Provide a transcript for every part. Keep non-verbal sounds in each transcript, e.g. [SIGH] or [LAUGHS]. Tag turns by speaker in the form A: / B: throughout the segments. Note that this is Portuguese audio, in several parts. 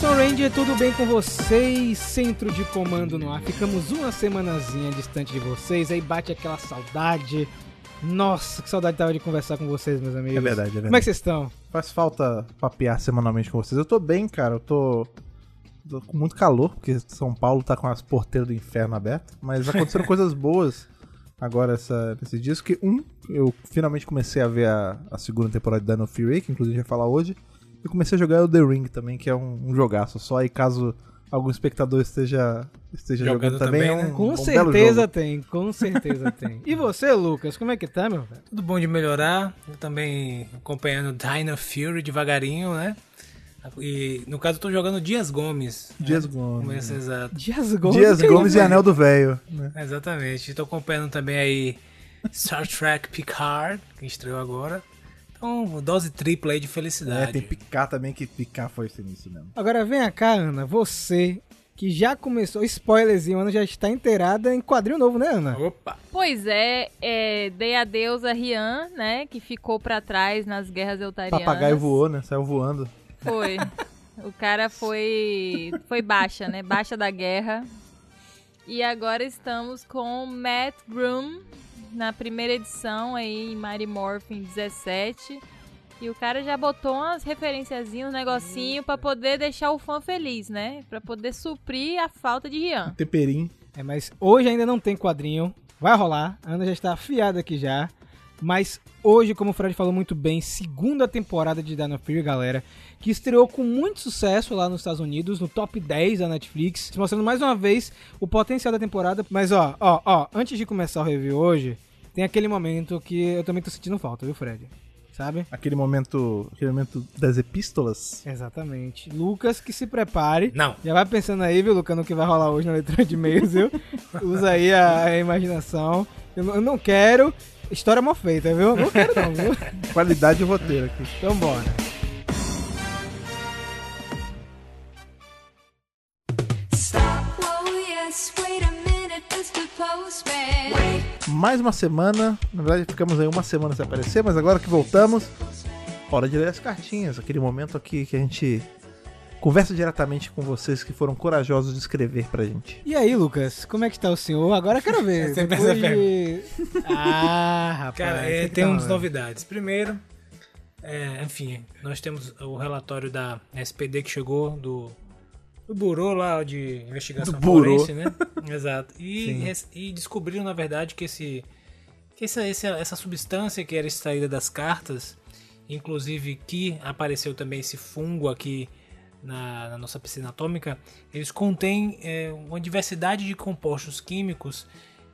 A: Nação Ranger, tudo bem com vocês? Centro de comando no ar. Ficamos uma semanazinha distante de vocês, aí bate aquela saudade. Nossa, que saudade tava de conversar com vocês, meus amigos.
B: É verdade, é verdade.
A: Como é que vocês estão?
B: Faz falta papear semanalmente com vocês. Eu tô bem, cara. Eu tô, tô com muito calor, porque São Paulo tá com as porteiras do inferno abertas. Mas aconteceram [LAUGHS] coisas boas agora essa, nesses dias. Que, um, eu finalmente comecei a ver a, a segunda temporada de Dino Fury, que inclusive a gente vai falar hoje. E comecei a jogar o The Ring também, que é um, um jogaço só. aí caso algum espectador esteja, esteja jogando,
C: Jogando
B: também,
C: também,
B: é um,
C: né?
A: Com
B: um belo
A: certeza
B: jogo.
A: tem, com certeza [LAUGHS] tem. E você, Lucas, como é que tá, meu velho?
C: Tudo bom de melhorar. Eu também acompanhando Dino Fury devagarinho, né? E no caso eu tô jogando Dias Gomes.
B: Dias
C: né?
B: Gomes.
C: Exato.
A: Dias Gomes.
B: Dias Gomes e? Anel do Velho. né?
C: Exatamente. Tô acompanhando também aí Star Trek Picard, que estreou agora. Então, dose tripla aí de
B: É,
C: felicidade.
B: tem picar também, que picar foi sinistro mesmo.
A: Agora vem cá, Ana, você que já começou, spoilerzinho, Ana já está inteirada em quadrinho novo, né, Ana?
C: Opa!
D: Pois é, é, dei adeus a Rian, né? Que ficou pra trás nas guerras eutarianas.
B: Papagaio voou, né? Saiu voando.
D: Foi. O cara foi foi baixa, né? Baixa da guerra. E agora estamos com Matt Broom na primeira edição aí em Mighty Morphin 17. E o cara já botou umas referenciazinhas, um negocinho pra poder deixar o fã feliz, né? Pra poder suprir a falta de Rian.
B: Temperinho.
A: É, mas hoje ainda não tem quadrinho. Vai rolar. A Ana já está afiada aqui já. Mas hoje, como o Fred falou muito bem, segunda temporada de Dino Fury, galera, que estreou com muito sucesso lá nos Estados Unidos, no top 10 da Netflix, mostrando mais uma vez o potencial da temporada. Mas ó, ó, ó, antes de começar o review hoje, tem aquele momento que eu também tô sentindo falta, viu, Fred? Sabe?
B: Aquele momento, aquele momento das epístolas.
A: Exatamente. Lucas, que se prepare.
C: Não.
A: Já vai pensando aí, viu, Lucas, no que vai rolar hoje na leitura de e-mails, viu? [LAUGHS] Usa aí a, a imaginação. Eu, eu não quero história mal feita, viu? Não quero não, viu? [LAUGHS]
B: Qualidade de roteiro aqui.
A: Então bora.
E: Postman.
B: Mais uma semana. Na verdade, ficamos aí uma semana sem aparecer, mas agora que voltamos, hora de ler as cartinhas. Aquele momento aqui que a gente conversa diretamente com vocês que foram corajosos de escrever pra gente.
A: E aí, Lucas, como é que está o senhor? Agora eu quero ver. [LAUGHS]
C: É sempre
A: Depois
C: essa
A: de... Ah, rapaz.
C: Cara, é,
A: que
C: tem
A: tá
C: umas
A: rolando?
C: novidades. Primeiro, é, enfim, nós temos o relatório da SPD que chegou do, do Burô lá de investigação
B: Do
C: forense, né? [LAUGHS] Exato. E, e descobriram, na verdade, que, esse, que essa, essa, essa substância que era extraída das cartas, inclusive que apareceu também esse fungo aqui na, na nossa piscina atômica, eles contêm é, uma diversidade de compostos químicos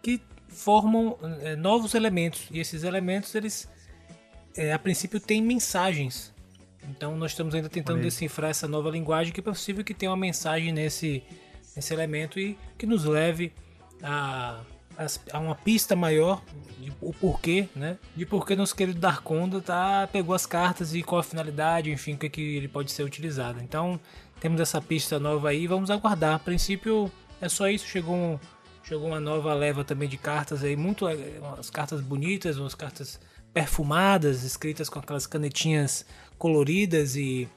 C: que formam é, novos elementos. E esses elementos, eles é, a princípio têm mensagens. Então nós estamos ainda tentando decifrar essa nova linguagem que é possível que tenha uma mensagem nesse, nesse elemento e que nos leve a, a uma pista maior de o porquê, né? De porquê nosso querido Darkonda tá, pegou as cartas e qual a finalidade, enfim, o que, que ele pode ser utilizado. Então temos essa pista nova aí, vamos aguardar. A princípio é só isso, chegou um, chegou uma nova leva também de cartas aí, muito le- umas cartas bonitas, umas cartas perfumadas, escritas com aquelas canetinhas coloridas e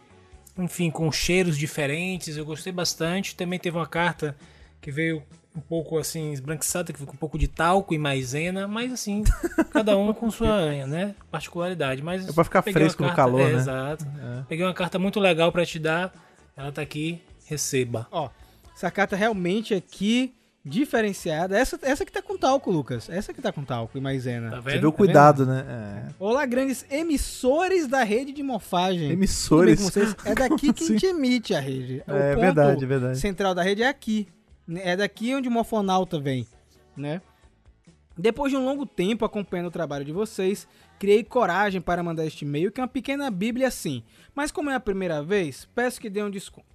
C: enfim, com cheiros diferentes. Eu gostei bastante. Também teve uma carta que veio um pouco assim esbranquiçada, que ficou um pouco de talco e maisena, mas assim, [LAUGHS] cada um com sua, né, particularidade, mas
B: É pra ficar fresco no
C: carta-
B: calor,
C: é,
B: né?
C: Exato. Peguei uma carta muito legal pra te dar. Ela tá aqui, receba.
A: Ó, essa carta realmente aqui diferenciada. Essa, essa que tá com talco, Lucas. Essa que tá com talco e maisena.
C: Tá
B: Você
C: vendo?
B: viu o cuidado, né?
A: Olá, grandes emissores da rede de morfagem.
B: É. Emissores.
A: É daqui que a gente emite a rede. O
B: É
A: ponto
B: verdade, é verdade.
A: central da rede é aqui. É daqui onde o morfonauta vem, né? Depois de um longo tempo acompanhando o trabalho de vocês, criei coragem para mandar este e-mail, que é uma pequena bíblia assim. Mas como é a primeira vez, peço que dê um desconto.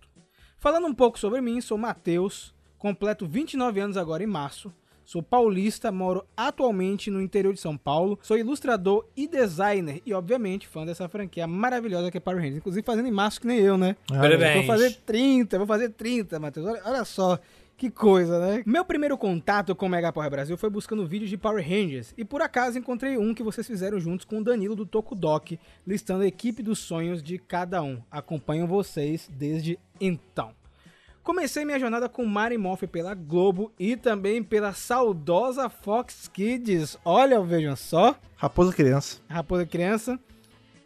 A: Falando um pouco sobre mim, sou Matheus, completo 29 anos agora em março. Sou paulista, moro atualmente no interior de São Paulo. Sou ilustrador e designer e, obviamente, fã dessa franquia maravilhosa que é Power Rangers. Inclusive fazendo em março que nem eu, né?
B: Ah,
C: Parabéns.
A: Vou fazer 30, vou fazer 30, Matheus. Olha, olha só Que coisa, né? Meu primeiro contato com o Mega Power Brasil foi buscando vídeos de Power Rangers e por acaso encontrei um que vocês fizeram juntos com o Danilo do Tokudok, listando a equipe dos sonhos de cada um. Acompanho vocês desde então. Comecei minha jornada com Mary Morphy pela Globo e também pela saudosa Fox Kids. Olha, vejam só,
B: Raposa Criança.
A: Raposa Criança.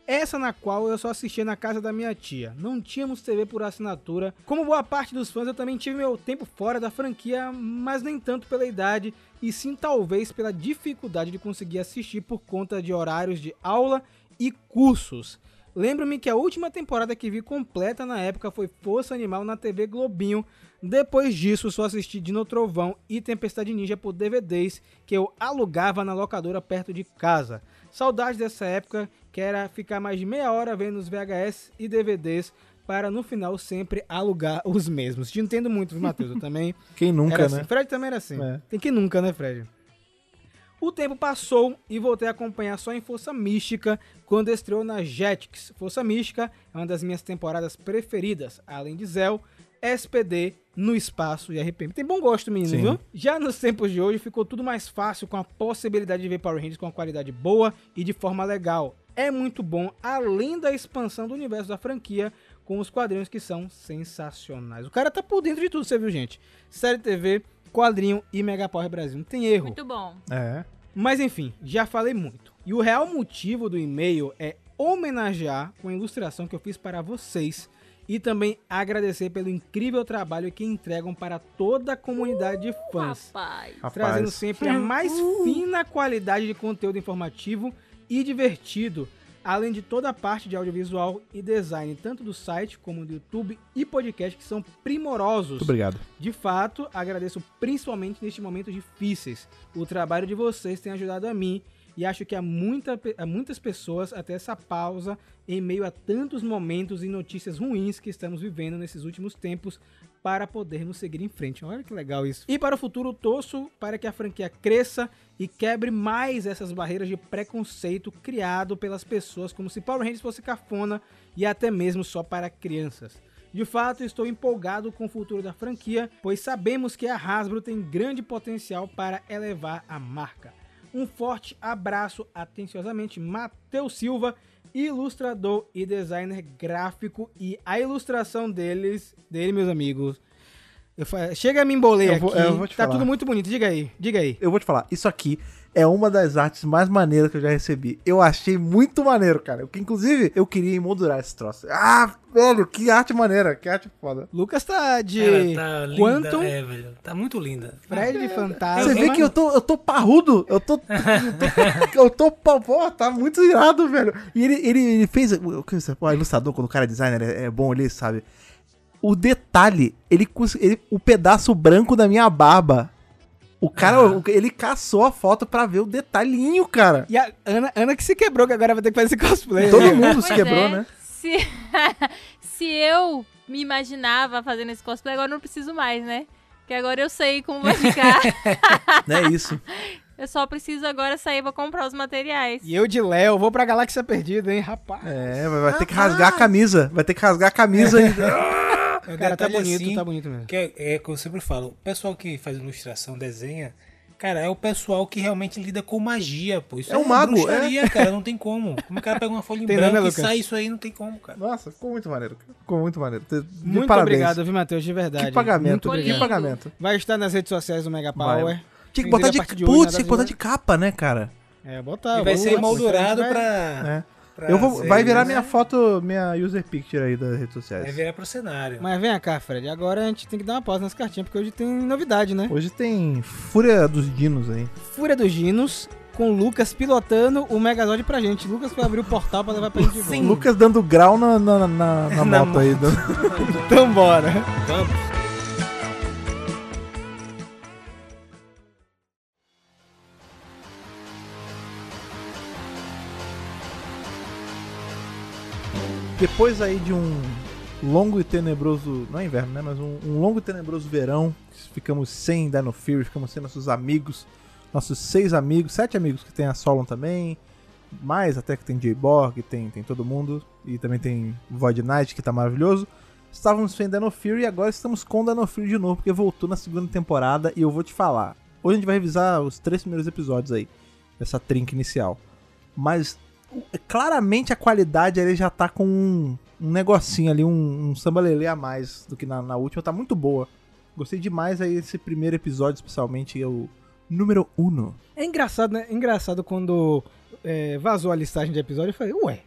A: Essa na qual eu só assistia na casa da minha tia. Não tínhamos TV por assinatura. Como boa parte dos fãs, eu também tive meu tempo fora da franquia, mas nem tanto pela idade, e sim talvez pela dificuldade de conseguir assistir por conta de horários de aula e cursos. Lembro-me que a última temporada que vi completa na época foi Força Animal na TV Globinho. Depois disso, só assisti Dino Trovão e Tempestade Ninja por DVDs que eu alugava na locadora perto de casa. Saudade dessa época, que era ficar mais de meia hora vendo os VHS e DVDs para no final sempre alugar os mesmos. Te entendo muito, viu, Matheus? Eu também [LAUGHS]
B: Quem nunca,
A: era
B: né?
A: assim. Fred também era assim.
B: É.
A: Tem que nunca, né, Fred? O tempo passou e voltei a acompanhar só em Força Mística quando estreou na Jetix. Força Mística é uma das minhas temporadas preferidas, além de Zell, SPD, No Espaço e RPM. Tem bom gosto, menino,
B: Sim.
A: viu? Já nos tempos de hoje ficou tudo mais fácil com a possibilidade de ver Power Rangers com uma qualidade boa e de forma legal. É muito bom, além da expansão do universo da franquia com os quadrinhos que são sensacionais. O cara tá por dentro de tudo, você viu, gente? Série TV, quadrinho e Mega Power Brasil. Não tem erro.
D: Muito bom.
B: É.
A: Mas enfim, já falei muito. E o real motivo do e-mail é homenagear com a ilustração que eu fiz para vocês e também agradecer pelo incrível trabalho que entregam para toda a comunidade de fãs,
D: Rapaz.
A: Trazendo sempre a mais fina qualidade de conteúdo informativo e divertido, além de toda a parte de audiovisual e design, tanto do site como do YouTube e podcast que são primorosos.
B: Muito obrigado.
A: De fato, agradeço principalmente nestes momentos difíceis. O trabalho de vocês tem ajudado a mim e acho que há, muita, há muitas pessoas até essa pausa em meio a tantos momentos e notícias ruins que estamos vivendo nesses últimos tempos para podermos seguir em frente. Olha que legal isso. E para o futuro, torço para que a franquia cresça e quebre mais essas barreiras de preconceito criado pelas pessoas, como se Power Rangers fosse cafona e até mesmo só para crianças. De fato, estou empolgado com o futuro da franquia, pois sabemos que a Hasbro tem grande potencial para elevar a marca. Um forte abraço, atenciosamente, Matheus Silva, ilustrador e designer gráfico. E a ilustração deles, dele, meus amigos. Eu Chega a me embolei
B: Eu vou-
A: aqui.
B: eu vou te
A: tá
B: falar.
A: tudo muito bonito. Diga aí, diga aí.
B: Eu vou te falar, isso aqui é uma das artes mais maneiras que eu já recebi. Eu achei muito maneiro, cara. Que inclusive eu queria emoldurar esse troço. Ah, velho, que arte maneira, que arte foda.
A: Lucas tá de
C: Ela tá linda,
A: Quantum,
C: é, velho. Tá muito linda.
A: Fred de Fantasma.
B: Você vê que eu tô, eu tô parrudo, eu tô. Eu [LAUGHS] tô. eu tô pô, pô, tá muito irado, velho. E ele, ele, ele fez. O que você- o ilustrador, quando o cara é designer, é, é bom ali, sabe? O detalhe, ele, ele. O pedaço branco da minha barba. O cara, o- ele caçou a foto pra ver o detalhinho, cara.
A: E a Ana, Ana que se quebrou, que agora vai ter que fazer esse cosplay.
B: Todo
A: né?
B: mundo se quebrou,
D: é,
B: né?
D: Se, [LAUGHS] se eu me imaginava fazendo esse cosplay, agora eu não preciso mais, né? Que agora eu sei como vai ficar. [LAUGHS]
B: Não é isso.
D: eu só preciso agora sair pra comprar os materiais.
A: E eu de Léo, vou pra Galáxia Perdida, hein, rapaz.
B: É, vai, vai ter que rasgar a camisa. Vai ter que rasgar a camisa e. [LAUGHS]
C: É
A: Cara, tá
C: detalhe
A: bonito,
C: assim,
A: tá bonito mesmo.
C: Que é, é o que eu sempre falo. O pessoal que faz ilustração, desenha, cara, é o pessoal que realmente lida com magia, pô. Isso
B: É um mago,
C: bruxaria, cara, não tem como. Como o cara pega uma folha em
A: Tem, né,
C: branco e
A: Lucas?
C: sai isso aí, não tem como, cara.
B: Nossa, ficou muito maneiro. cara. Ficou muito maneiro. De
A: Muito
B: parabéns.
A: obrigado, viu, Matheus, de verdade.
B: Que pagamento, que pagamento.
A: Vai estar nas redes sociais do Mega
B: Vai.
A: Power.
B: Tinha que botar de.
A: de
B: Putz, tinha que botar de capa, né, cara?
A: É, botar.
C: E vai ser
A: vai-
C: pra,
B: É. Eu vou, vai virar minha foto, minha user picture aí das redes sociais.
C: Vai virar pro cenário.
A: Mas vem cá, Fred. Agora a gente tem que dar uma pausa nas cartinhas, porque hoje tem novidade, né?
B: Hoje tem Fúria dos Dinos aí.
A: Fúria dos Dinos, com o Lucas pilotando o Megazord pra gente. Lucas foi abrir o portal pra levar pra gente de volta.
B: Lucas dando grau na, na, na, na [LAUGHS]
C: Na
B: moto aí. do- [LAUGHS]
A: Então bora.
C: Vamos.
B: Depois aí de um longo e tenebroso. Não é inverno, né? Mas um, um longo e tenebroso verão. Ficamos sem Dino Fury, ficamos sem nossos amigos. Nossos seis amigos, sete amigos que tem a Solon também. Mais até que tem J-Borg, tem, tem todo mundo. E também tem Void Knight, que tá maravilhoso. Estávamos sem Dino Fury e agora estamos com Dino Fury de novo, porque voltou na segunda temporada e eu vou te falar. Hoje a gente vai revisar os três primeiros episódios aí, dessa trinca inicial. Mas claramente a qualidade ele já tá com um, um negocinho ali, um, um sambalelê a mais do que na, na última. Tá muito boa. Gostei demais aí desse primeiro episódio, especialmente, é o número uno.
A: É engraçado, né? É engraçado quando é, vazou a listagem de episódio, eu falei, ué,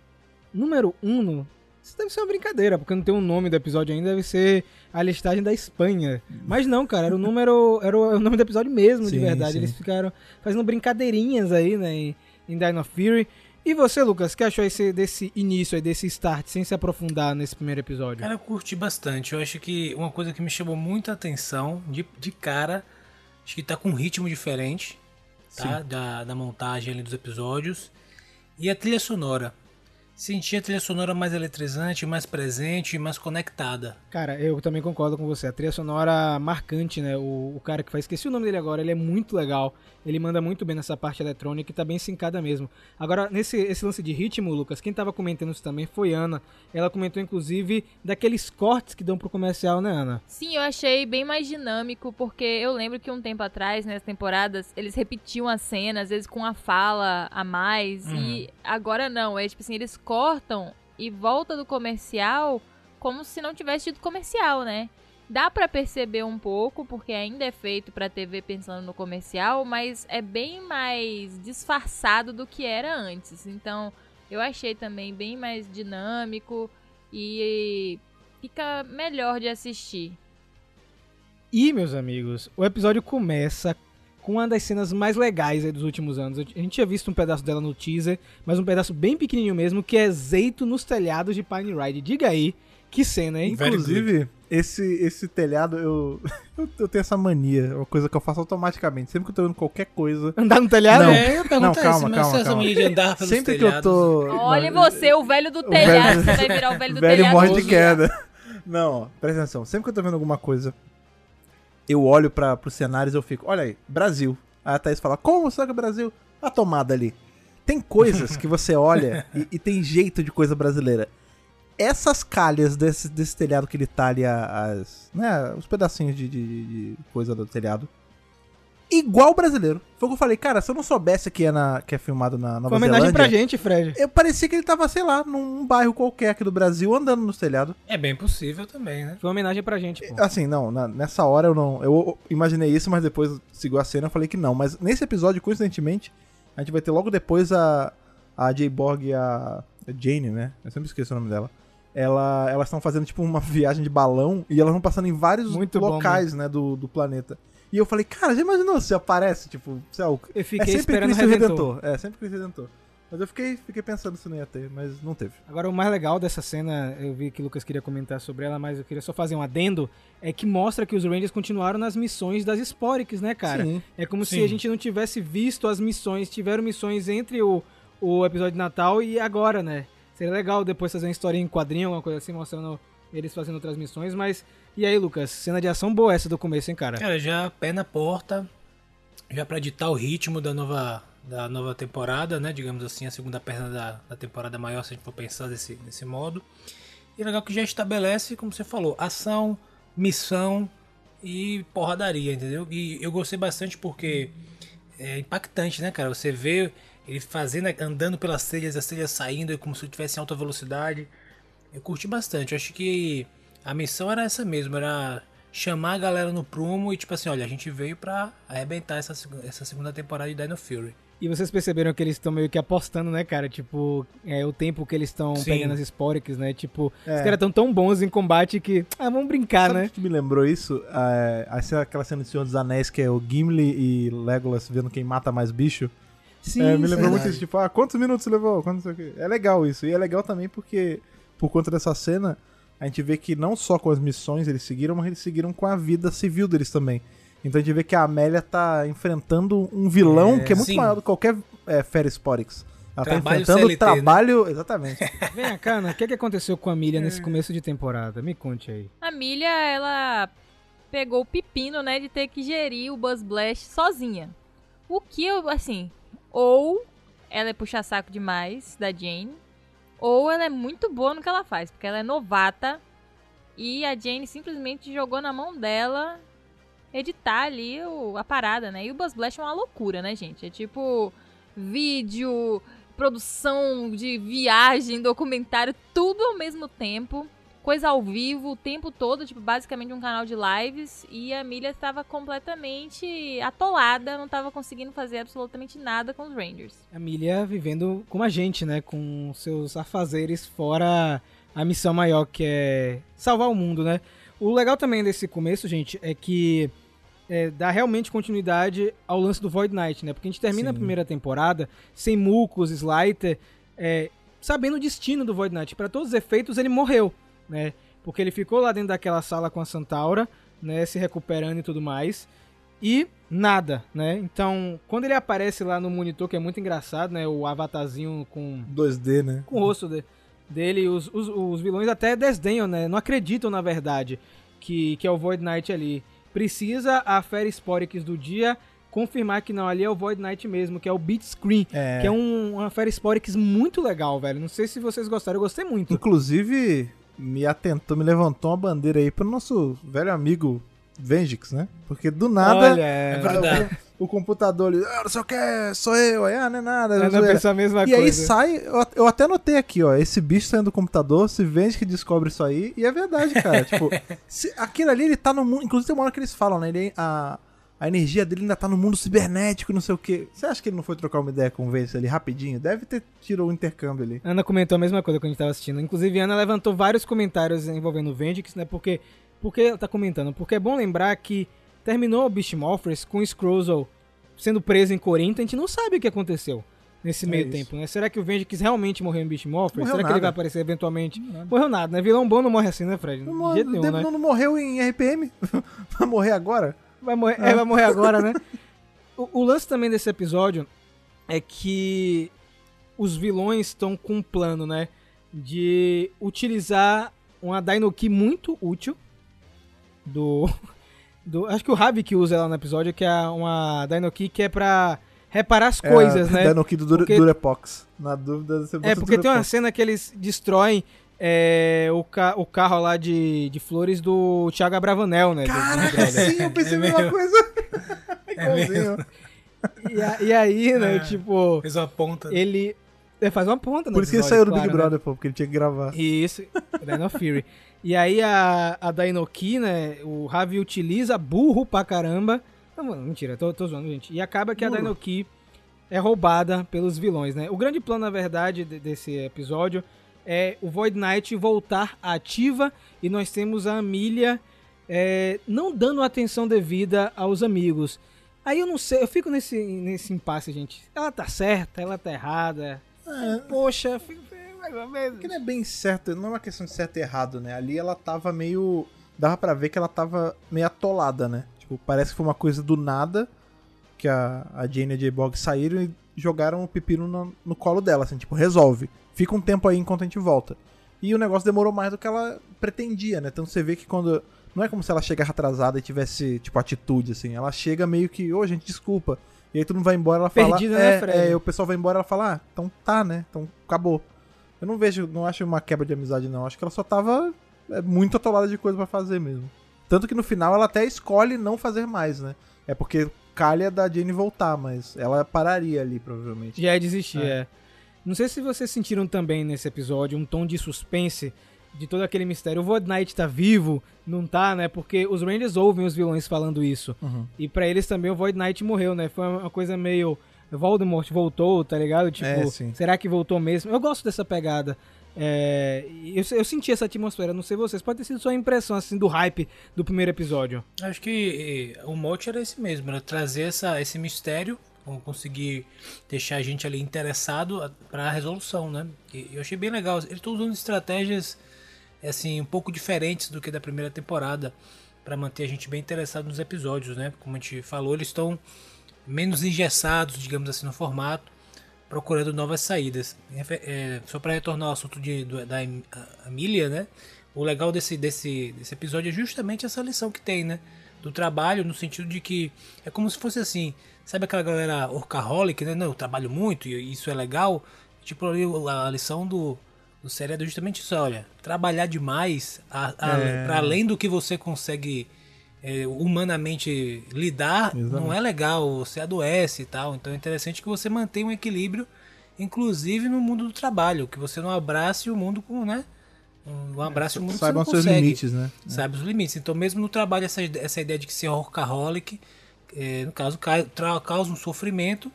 A: número 1, um, isso deve ser uma brincadeira, porque não tem o nome do episódio ainda, deve ser a listagem da Espanha. Mas não, cara, era o número, era o, o nome do episódio mesmo, de
B: Sim,
A: verdade.
B: sim.
A: Eles ficaram fazendo brincadeirinhas aí, né, em, em Dino Fury. E você, Lucas, o que achou esse, desse início aí, desse start, sem se aprofundar nesse primeiro episódio?
C: Cara, eu curti bastante. Eu acho que uma coisa que me chamou muita atenção de, de cara, acho que tá com um ritmo diferente, tá? Da, da montagem ali dos episódios. E a trilha sonora. Senti a trilha sonora mais eletrizante, mais presente, mais conectada.
A: Cara, eu também concordo com você. A trilha sonora marcante, né? O, o cara que faz, esqueci o nome dele agora, ele é muito legal. Ele manda muito bem nessa parte eletrônica e tá bem sincada mesmo. Agora, nesse esse lance de ritmo, Lucas, quem tava comentando isso também foi Ana. Ela comentou, inclusive, daqueles cortes que dão pro comercial, né, Ana?
D: Sim, eu achei bem mais dinâmico, porque eu lembro que um tempo atrás, nas temporadas, eles repetiam a cena, às vezes com a fala a mais, e agora não, é tipo assim, eles cortam e volta do comercial como se não tivesse tido comercial, né? Dá pra perceber um pouco, porque ainda é feito pra TV pensando no comercial, mas é bem mais disfarçado do que era antes. Então, eu achei também bem mais dinâmico e fica melhor de assistir.
A: E, meus amigos, o episódio começa com uma das cenas mais legais aí dos últimos anos. A gente tinha visto um pedaço dela no teaser, mas um pedaço bem pequenininho mesmo, que é Zeito nos telhados de Pine Ride. Diga aí, que cena, hein?
B: Inclusive, esse, esse telhado, eu, [LAUGHS] eu, eu tenho essa mania, é uma coisa que eu faço automaticamente. Sempre que eu tô vendo qualquer coisa.
A: Andar no telhado?
B: Não.
C: É, eu pergunto
B: Não,
C: isso,
B: calma,
C: mas
B: calma,
C: essa
B: calma.
C: mania de andar pelos
B: Sempre que eu
C: telhados,
B: tô.
D: Olha
B: Não,
D: você, o velho do
B: o
D: telhado.
B: velho-
D: Você vai virar o velho do [LAUGHS]
B: velho
D: telhado.
B: morre de queda. Não, ó, presta atenção. Sempre que eu tô vendo alguma coisa, eu olho para pros cenários e eu fico, olha aí, Brasil. Aí a Thaís fala, como será que é Brasil? A tomada ali. Tem coisas que você olha [LAUGHS] e, e tem jeito de coisa brasileira. Essas calhas desse, desse telhado que ele talha as. né, os pedacinhos de, de- de coisa do telhado. Igual brasileiro. Foi o que eu falei, cara, se eu não soubesse que é, na, que é filmado na Nova
A: Foi uma homenagem
B: Zelândia,
A: pra gente, Fred.
B: eu parecia que ele tava, sei lá, num bairro qualquer aqui do Brasil, andando nos telhados.
C: É bem possível também, né?
A: Foi uma homenagem pra gente, pô.
B: Assim, não, na- nessa hora eu não. Eu imaginei isso, mas depois seguiu a cena e falei que não. Mas nesse episódio, coincidentemente, a gente vai ter logo depois a, a Jay Borg e a, a Jane, né? Eu sempre esqueço o nome dela. Ela, elas estão fazendo tipo uma [LAUGHS] viagem de balão e elas vão passando em vários
A: Muito bom,
B: locais, né, do, do planeta. E eu falei, cara, já imaginou se aparece, tipo, sei lá,
A: Eu
B: é
A: fiquei
B: sempre
A: esperando o
B: Cristo
A: Redentor.
B: Redentor. É, sempre Cristo Redentor. Mas eu fiquei, fiquei pensando se não ia ter, mas não teve.
A: Agora, o mais legal dessa cena, eu vi que o Lucas queria comentar sobre ela, mas eu queria só fazer um adendo, é que mostra que os Rangers continuaram nas missões das Sporix, né, cara?
B: Sim.
A: É como se
C: Sim.
A: a gente não tivesse visto as missões, tiveram missões entre o, o episódio de Natal e agora, né? Seria legal depois fazer uma história em quadrinho, alguma coisa assim, mostrando eles fazendo outras missões, mas... E aí, Lucas? Cena de ação boa essa do começo, hein, cara?
C: Cara, já pé na porta, já pra ditar o ritmo da nova, da nova temporada, né? Digamos assim, a segunda perna da, da temporada maior, se a gente for pensar desse, desse modo. E é legal que já estabelece, como você falou, ação, missão e porradaria, entendeu? E eu gostei bastante porque é impactante, né, cara? Você vê ele fazendo, andando pelas trilhas, as trilhas saindo como se estivesse em alta velocidade. Eu curti bastante. Eu acho que a missão era essa mesmo, era chamar a galera no prumo e tipo assim, olha, a gente veio pra arrebentar essa, essa segunda temporada de Dino Fury.
A: E vocês perceberam que eles estão meio que apostando, né, cara? Tipo, é o tempo que eles estão pegando as Sporix, né? Tipo,
B: É.
A: os caras estão tão bons em combate que... Ah, vamos brincar,
B: Sabe
A: né?
B: que me lembrou isso? É, a cena- aquela cena do Senhor dos Anéis que é o Gimli e Legolas vendo quem mata mais bicho.
A: Sim,
B: É, me lembrou
C: verdade.
B: muito isso, tipo, ah, quantos minutos levou? Quantos. É legal isso. E é legal também porque, por conta dessa cena, a gente vê que não só com as missões eles seguiram, mas eles seguiram com a vida civil deles também. Então a gente vê que a Amélia tá enfrentando um vilão
C: É,
B: que é muito
C: sim.
B: maior do que qualquer é, Ferris Porix. Ela tá
C: Trabalho
B: enfrentando
C: CLT, né?
B: trabalho. Exatamente. [LAUGHS]
A: Vem cá, Ana, o que, que aconteceu com a Milha nesse começo de temporada? Me conte aí.
D: A Milha, ela pegou o pepino, né, de ter que gerir o Buzz Blast sozinha. O que eu, assim, ou ela é puxar saco demais da Jane, ou ela é muito boa no que ela faz, porque ela é novata E a Jane simplesmente jogou na mão dela editar ali o- a parada, né? E o Buzz Blast é uma loucura, né, gente? É tipo vídeo, produção de viagem, documentário, tudo ao mesmo tempo. Coisa ao vivo o tempo todo, tipo, basicamente um canal de lives. E a Milha estava completamente atolada, não estava conseguindo fazer absolutamente nada com os Rangers.
A: A Milha vivendo como a gente, né? Com seus afazeres fora a missão maior, que é salvar o mundo, né? O legal também desse começo, gente, é que é, dá realmente continuidade ao lance do Void Knight, né? Porque a gente termina a
B: Sim.
A: primeira temporada sem Mucos, Slider, é, sabendo o destino do Void Knight. Para todos os efeitos, ele morreu, né? Porque ele ficou lá dentro daquela sala com a Santaura, né? Se recuperando e tudo mais. E nada, né? Então, quando ele aparece lá no monitor, que é muito engraçado, né? O avatarzinho com,
B: 2D, né?
A: com o rosto de- dele, os, os, os vilões até desdenham, né? Não acreditam, na verdade, que, que é o Void Knight ali. Precisa a Fera Sporix do dia confirmar que não, ali é o Void Knight mesmo, que é o Beat Screen,
B: É.
A: que é um, uma Fera Sporix muito legal, velho. Não sei se vocês gostaram, eu gostei muito.
B: Inclusive, me atentou, me levantou uma bandeira aí pro nosso velho amigo Vengix, né? Porque do nada.
A: Olha,
C: É verdade.
B: O computador ali, ah, não sei o que, sou eu, aí, ah, não é nada.
A: eu
B: é
A: não
B: zoeira.
A: penso a mesma
B: E
A: coisa.
B: aí sai, eu, eu até notei aqui, ó, esse bicho saindo do computador, se vende que descobre isso aí, e é verdade, cara. [LAUGHS] tipo, se- aquilo ali, ele tá no mundo. Inclusive tem uma hora que eles falam, né? Ele, a, a energia dele ainda tá no mundo cibernético, não sei o quê. Você acha que ele não foi trocar uma ideia com o Vence ali rapidinho? Deve ter tirou o intercâmbio ali.
A: Ana comentou a mesma coisa quando a gente tava assistindo. Inclusive, Ana levantou vários comentários envolvendo o Vendix, né? Porque, porque ela tá comentando? Porque é bom lembrar que terminou o Beast Morphers com o Scrozzle sendo preso em Corinto. A gente não sabe o que aconteceu nesse
B: É
A: meio
B: isso.
A: tempo, né? Será que o Vendix realmente morreu em Beast Morphers? Será que ele
B: nada.
A: vai aparecer eventualmente? Morreu nada, né? Vilão bom não morre assim, né, Fred?
B: Não,
A: De jeito nenhum,
B: deve-
A: né?
B: não- não morreu em RPM? [LAUGHS] Vai morrer agora?
A: Vai morrer, é, vai morrer agora, né? O, o lance também desse episódio é que os vilões estão com um plano, né? De utilizar uma Dino Key muito útil do. [LAUGHS] do acho que o Ravi que usa ela no episódio, que é uma Dino Key que é pra reparar as coisas,
B: é,
A: né?
B: Dino Key do Dure-
A: Porque-
B: Durepox. Na dúvida, você
A: É, porque tem uma
B: Durepox.
A: cena que eles destroem é, o, ca o carro lá de, de flores do Thiago Abravanel, né?
B: Caraca,
A: Brother.
B: sim, eu pensei
C: É
B: a mesma
C: mesmo.
B: coisa. [LAUGHS]
C: É
B: Igualzinho.
A: E, a- e aí, né,
C: É.
A: tipo,
C: Fez uma ponta.
A: ele é, faz uma ponta no
B: Por isso que ele saiu do
A: claro,
B: Big
A: né?
B: Brother, pô, porque ele tinha que gravar.
A: Isso, Dino Fury. E aí a, a Dainoki, né, o Ravi utiliza burro pra caramba. Não, mano, mentira, tô, tô zoando, gente. E acaba que a
B: Burro.
A: Dainoki é roubada pelos vilões, né? O grande plano, na verdade, de- desse episódio é o Void Knight voltar ativa e nós temos a Amelia é, não dando atenção devida aos amigos. Aí eu não sei, eu fico nesse, nesse impasse, gente. Ela tá certa, ela tá errada. Poxa, eu fico mais ou menos.
B: Porque não é bem certo, não é uma questão de certo e errado, né? Ali ela tava meio. Dava pra ver que ela tava meio atolada, né? Tipo, parece que foi uma coisa do nada que a, a Jane e a J-Bog saíram e jogaram o pepino no, no colo dela, assim, tipo, resolve. Fica um tempo aí enquanto a gente volta. E o negócio demorou mais do que ela pretendia, né? Então você vê que quando. Não é como se ela chegasse atrasada e tivesse, tipo, atitude, assim. Ela chega meio que, ô, gente, desculpa. E aí todo mundo vai embora, ela fala.
A: Perdida, né,
B: é,
A: Fred?
B: é, o pessoal vai embora, ela fala, ah, então tá, né? Então acabou. Eu não vejo, não acho uma quebra de amizade, não. Acho que ela só tava é, muito atolada de coisa pra fazer mesmo. Tanto que no final ela até escolhe não fazer mais, né? É porque calha da Jane voltar, mas ela pararia ali, provavelmente.
A: Já é desistir,
B: É.
A: é. Não sei se vocês sentiram também nesse episódio um tom de suspense de todo aquele mistério. O Void Knight tá vivo? Não tá, né? Porque os Rangers ouvem os vilões falando isso.
B: Uhum.
A: E pra eles também o Void Knight morreu, né? Foi uma coisa meio. Voldemort voltou, tá ligado? Tipo,
B: É,
A: será que voltou mesmo? Eu gosto dessa pegada. É, e eu, eu senti essa atmosfera, não sei vocês. Pode ter sido só a impressão, assim, do hype do primeiro episódio.
C: Acho que eh, o mote era esse mesmo, era trazer essa, esse mistério, ou conseguir deixar a gente ali interessado a- pra resolução, né? E eu achei bem legal. Eles estão usando estratégias assim um pouco diferentes do que da primeira temporada pra manter a gente bem interessado nos episódios, né? Como a gente falou, eles estão menos engessados, digamos assim, no formato, procurando novas saídas. É, só para retornar ao assunto de, da Em- a- Amelia, né? O legal desse, desse, desse episódio é justamente essa lição que tem, né? Do trabalho, no sentido de que é como se fosse assim, sabe aquela galera workaholic, né? Não, eu trabalho muito e isso é legal. Tipo ali a lição do, do seriado é justamente isso, olha, trabalhar demais, a, a,
B: É.
C: para além do que você consegue é, humanamente lidar, não
B: Exatamente.
C: é legal, você adoece e tal. Então é interessante que você mantenha um equilíbrio, inclusive no mundo do trabalho, que você não abrace o mundo com, né? Um abraço o mundo você
B: Saibam
C: não
B: seus limites, né?
C: sabe os limites. Então, mesmo no trabalho, essa, essa ideia de que ser workaholic, eh, no caso, causa um sofrimento,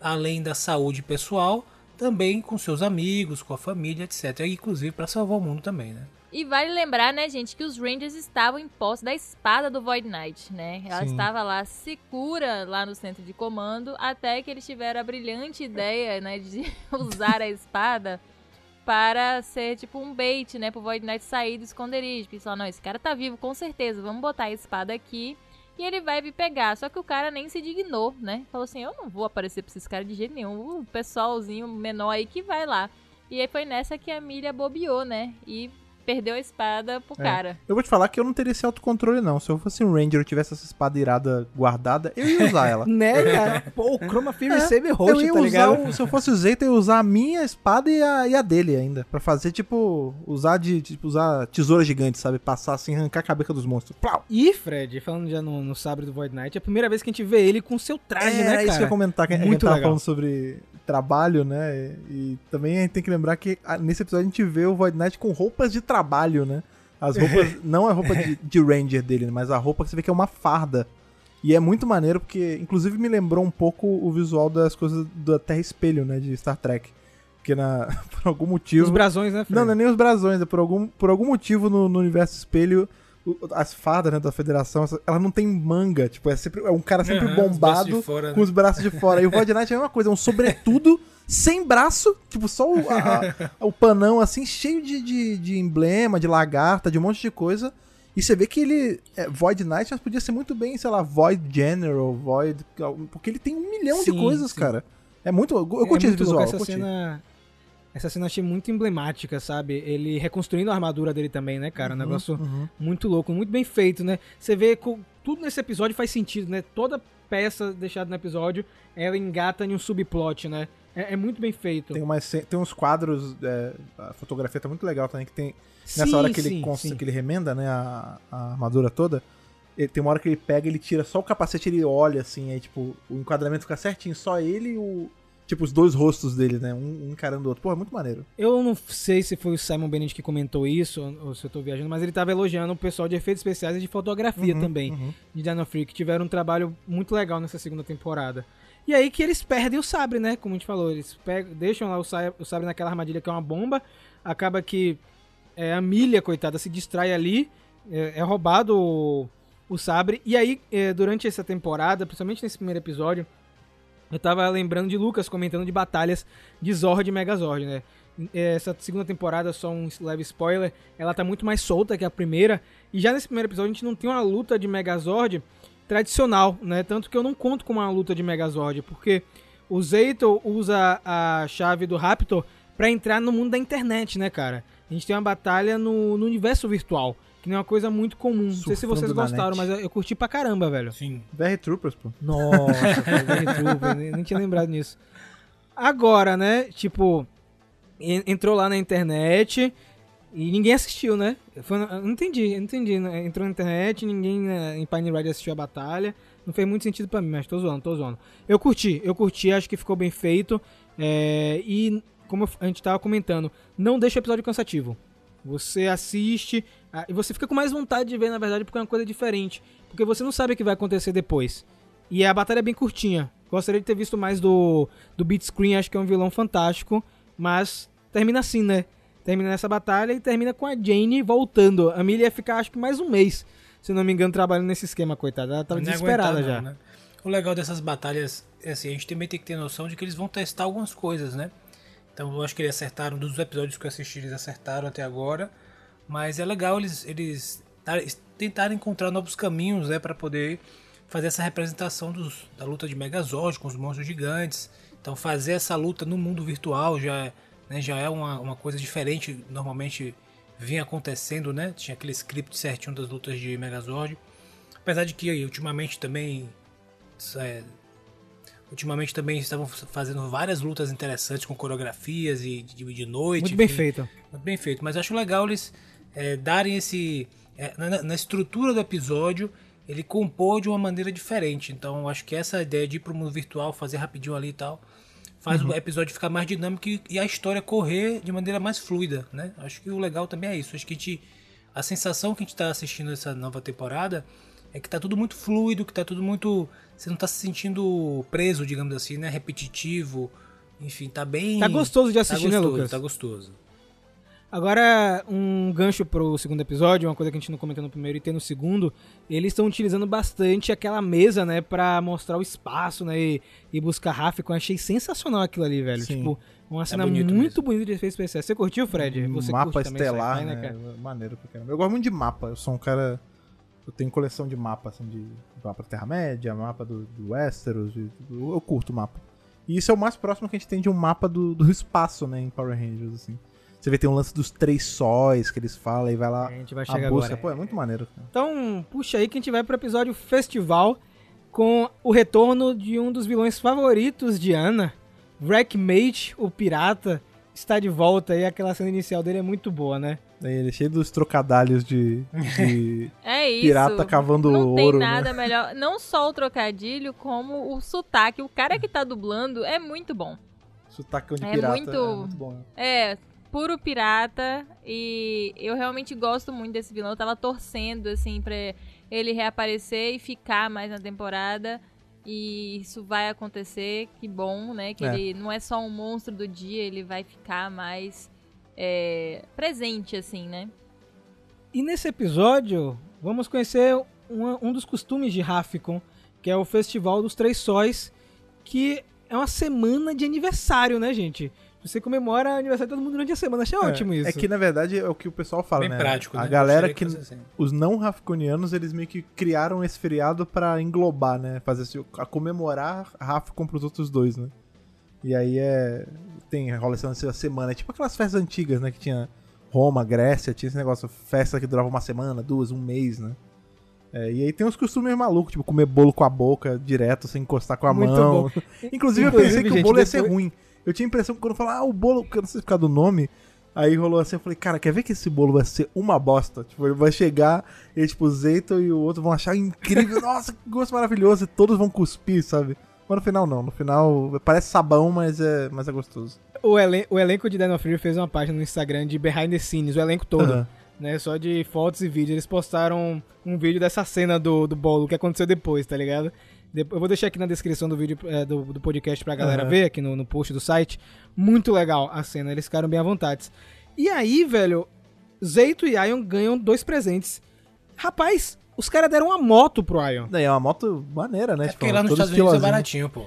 C: além da saúde pessoal, também com seus amigos, com a família, etc. E, inclusive para salvar o mundo também, né?
D: E vale lembrar, né, gente, que os Rangers estavam em posse da espada do Void Knight, né? Ela
B: Sim.
D: estava lá segura lá no centro de comando, até que eles tiveram a brilhante ideia, né, de [LAUGHS] usar a espada para ser tipo um bait, né, pro Void Knight sair do esconderijo. Porque falaram, não, esse cara tá vivo com certeza, vamos botar a espada aqui e ele vai vir pegar. Só que o cara nem se dignou, né? Falou assim, eu não vou aparecer pra esses caras de jeito nenhum, o pessoalzinho menor aí que vai lá. E aí foi nessa que a Milha bobeou, né? E perdeu a espada pro
B: É.
D: cara.
B: Eu vou te falar que eu não teria esse autocontrole, não. Se eu fosse um Ranger e tivesse essa espada irada guardada, eu ia usar ela. [LAUGHS]
A: Né, cara? Pô, o Chroma Fury
B: É,
A: Saber
B: eu
A: roxo,
B: ia
A: tá
B: usar,
A: ligado?
B: o- se eu fosse o Zeta, eu ia usar a minha espada e a, e a dele ainda. Pra fazer, tipo, usar de, tipo, usar tesoura gigante, sabe? Passar assim, arrancar a cabeça dos monstros. Plau!
A: E, Fred, falando já no, no sabre do Void Knight, é a primeira vez que a gente vê ele com seu traje,
B: é,
A: né, cara?
B: isso que eu ia comentar, que a gente
A: Muito
B: tava
A: legal.
B: falando sobre trabalho, né? E, também a gente tem que lembrar que ah, nesse episódio a gente vê o Void Knight com roupas de trabalho, né? As roupas, [LAUGHS] não a roupa de, de Ranger dele, mas a roupa que você vê que é uma farda. E é muito maneiro porque, inclusive, me lembrou um pouco o visual das coisas da Terra Espelho, né? De Star Trek. Porque na, [LAUGHS] por algum motivo.
A: Os brasões, né, Fred?
B: Não, não é nem os brasões, é por algum, por algum motivo no, no universo espelho, as fardas né, da federação, ela não tem manga. Tipo, é, sempre, é um cara sempre
C: os braços
B: bombado
C: de fora, né?
B: com os braços de fora. E o Void Knight é a mesma coisa, é um sobretudo [LAUGHS] sem braço, tipo, só o, a- o panão assim, cheio de, de, de emblema, de lagarta, de um monte de coisa. E você vê que ele é Void Knight, mas podia ser muito bem, sei lá, Void General, Void. Porque ele tem um milhão de
A: Sim,
B: coisas,
A: sim.
B: cara. É muito. Eu
A: É
B: curti esse visual.
A: essa
B: curti.
A: cena. Essa cena eu achei muito emblemática, sabe? Ele reconstruindo a armadura dele também, né, cara? Um negócio
B: uhum.
A: muito louco, muito bem feito, né? Você vê que tudo nesse episódio faz sentido, né? Toda peça deixada no episódio, ela engata em um subplot, né? É, é muito bem feito.
B: Tem, umas, tem uns quadros, é, a fotografia tá muito legal também, que tem nessa
A: Sim,
B: hora que ele,
A: sim,
B: cons-
A: sim.
B: que ele remenda, né, a, a armadura toda, ele- tem uma hora que ele pega, ele tira só o capacete, ele olha assim, aí tipo, o enquadramento fica certinho, só ele e o... Tipo, os dois rostos dele, né, um, um encarando o outro. Pô, é muito maneiro.
A: Eu não sei se foi o Simon Bennett que comentou isso, ou- se eu tô viajando, mas ele tava elogiando o pessoal de efeitos especiais e de fotografia
B: Uhum,
A: também,
B: uhum.
A: de Dino Freak, que tiveram um trabalho muito legal nessa segunda temporada. E aí que eles perdem o sabre, né? Como a gente falou, eles pegam, deixam lá o sa- o sabre naquela armadilha que é uma bomba, acaba que é, a milha, coitada, se distrai ali, é, é roubado o, o sabre, e aí, é, durante essa temporada, principalmente nesse primeiro episódio, eu tava lembrando de Lucas comentando de batalhas de Zord e Megazord, né? Essa segunda temporada, só um leve spoiler, ela tá muito mais solta que a primeira. E já nesse primeiro episódio a gente não tem uma luta de Megazord tradicional, né? Tanto que eu não conto com uma luta de Megazord, porque o Zeito usa a chave do Raptor pra entrar no mundo da internet, né, cara? A gente tem uma batalha no, no universo virtual, que não é uma coisa muito comum. Não sei se
B: Surfando
A: vocês gostaram,
B: net.
A: mas eu, eu curti pra caramba, velho.
C: Sim.
B: VR Troopers, pô.
A: Nossa, [LAUGHS] foi Very Trooper, nem, nem tinha lembrado nisso. Agora, né, tipo, en- entrou lá na internet e ninguém assistiu, né? Foi, eu não entendi, eu não entendi. né? Entrou na internet, ninguém né, em Pine Ride assistiu a batalha. Não fez muito sentido pra mim, mas tô zoando, tô zoando. Eu curti, eu curti, acho que ficou bem feito. é, e, como a gente tava comentando, não deixa o episódio cansativo. Você assiste ah, e você fica com mais vontade de ver, na verdade, porque é uma coisa diferente. Porque você não sabe o que vai acontecer depois. E a batalha é bem curtinha. Gostaria de ter visto mais do, do Beat Screen, acho que é um vilão fantástico. Mas termina assim, né? Termina nessa batalha e termina com a Jane voltando. A Millie ia ficar, acho que mais um mês, se não me engano, trabalhando nesse esquema, coitada. Ela tava
C: Não
A: desesperada
C: aguentar,
A: já.
C: não, né? O legal dessas batalhas é assim, a gente também tem que ter noção de que eles vão testar algumas coisas, né? Então eu acho que eles acertaram, dos episódios que eu assisti, eles acertaram até agora. Mas é legal eles, eles tar- tentarem encontrar novos caminhos, né? Pra poder fazer essa representação dos, da luta de Megazord com os monstros gigantes. Então fazer essa luta no mundo virtual já, é- né, já é uma, uma coisa diferente. Normalmente vinha acontecendo, né? Tinha aquele script certinho das lutas de Megazord. Apesar de que ultimamente também é, Ultimamente também estavam fazendo várias lutas interessantes com coreografias e de, de noite.
A: Muito bem
C: enfim.
A: feito.
C: Muito bem feito. Mas acho legal eles é, darem esse. é, na, na estrutura do episódio, ele compor de uma maneira diferente. Então acho que essa ideia de ir pro mundo virtual, fazer rapidinho ali e tal, faz o episódio ficar mais dinâmico e, e a história correr de maneira mais fluida, né? Acho que o legal também é isso. Acho que a gente. A sensação que a gente tá assistindo essa nova temporada é que tá tudo muito fluido, que tá tudo muito. Você não tá se sentindo preso, digamos assim, né? Repetitivo. Enfim, tá bem.
A: Tá gostoso de
C: tá
A: assistir, né,
C: gostoso,
A: Lucas?
C: Tá gostoso.
A: Agora, um gancho pro segundo episódio, uma coisa que a gente não comentou no primeiro e tem no segundo, eles estão utilizando bastante aquela mesa, né, pra mostrar o espaço, né, e, e buscar Rafik. Eu achei sensacional aquilo ali, velho.
B: Sim.
A: Tipo, uma cena
C: bonito
A: muito
C: mesmo.
A: bonita de efeitos especiais. Você curtiu, Fred? Você
B: mapa
A: curte também
B: estelar,
A: sci-fi,
B: né?
A: cara?
B: Maneiro pra caramba. Eu gosto muito de mapa. Eu sou um cara. Eu tenho coleção de mapa, assim, de mapa da Terra-média, mapa do, do Westeros. de- eu, eu curto mapa. E isso é o mais próximo que a gente tem de um mapa do, do espaço, né, em Power Rangers, assim. Você vê, tem um lance dos três sóis que eles falam e vai lá.
A: A gente vai chegar
B: busca.
A: agora.
B: Pô, é muito maneiro. cara.
A: Então, puxa aí que a gente vai pro episódio festival com o retorno de um dos vilões favoritos de Ana, Wreckmate, o pirata, está de volta e aquela cena inicial dele é muito boa, né?
B: Daí ele é cheio dos trocadalhos de, de [LAUGHS]
D: É isso.
B: pirata cavando
D: não tem
B: ouro. né?
D: nada [LAUGHS] melhor. Não só o trocadilho, como o sotaque. O cara que tá dublando é muito bom.
B: Sotacão de
D: É
B: pirata.
D: muito-
B: É muito bom.
D: É, puro pirata. E eu realmente gosto muito desse vilão. Eu tava torcendo, assim, pra ele reaparecer e ficar mais na temporada. E isso vai acontecer, que bom, né? Que
B: É.
D: ele não é só um monstro do dia, ele vai ficar mais é, presente, assim, né?
A: E nesse episódio, vamos conhecer uma- um dos costumes de Rafficon, que é o Festival dos Três Sóis, que é uma semana de aniversário, né, gente? Você comemora o aniversário de todo mundo durante a semana. Achei ótimo
B: é,
A: isso.
B: É que na verdade é o que o pessoal fala,
C: Bem
B: né?
C: prático,
B: A
C: né?
B: galera
C: Gostaria
B: que.
C: assim.
B: Os não rafconianos, eles meio que criaram esse feriado pra englobar, né? Fazer assim, a comemorar Rafcon pros outros dois, né? E aí é. Tem, rola essa semana. É tipo aquelas festas antigas, né? Que tinha Roma, Grécia, tinha esse negócio, festa que durava uma semana, duas, um mês, né? É, e aí tem uns costumes malucos, tipo comer bolo com a boca direto, sem encostar com a
A: Muito
B: mão.
A: bom.
B: Inclusive, eu
A: Inclusive,
B: pensei que
A: gente,
B: o bolo ia ser
A: depois-
B: ruim. Eu tinha a impressão que quando eu falar, ah, o bolo, que eu não sei ficar do nome, aí rolou assim, eu falei, cara, quer ver que esse bolo vai ser uma bosta? Tipo, ele vai chegar e, tipo, o Zeito e o outro vão achar incrível, [LAUGHS] nossa, que gosto maravilhoso, e todos vão cuspir, sabe? Mas no final não, no final parece sabão, mas é, mas é gostoso.
A: O, elen- o elenco de Dino Fury fez uma página no Instagram de Behind the Scenes, o elenco todo,
B: Aham.
A: né? Só de fotos e vídeos. Eles postaram um vídeo dessa cena do, do bolo, que aconteceu depois, tá ligado? De- Eu vou deixar aqui na descrição do vídeo é, do, do podcast pra galera
B: Aham.
A: ver, aqui no, no post do site. Muito legal a cena, eles ficaram bem à vontade. E aí, velho, Zeito e Ion ganham dois presentes. Rapaz, os caras deram uma moto pro Ion.
B: Daí é uma moto maneira, né?
C: É porque lá nos Estados Unidos é baratinho, pô.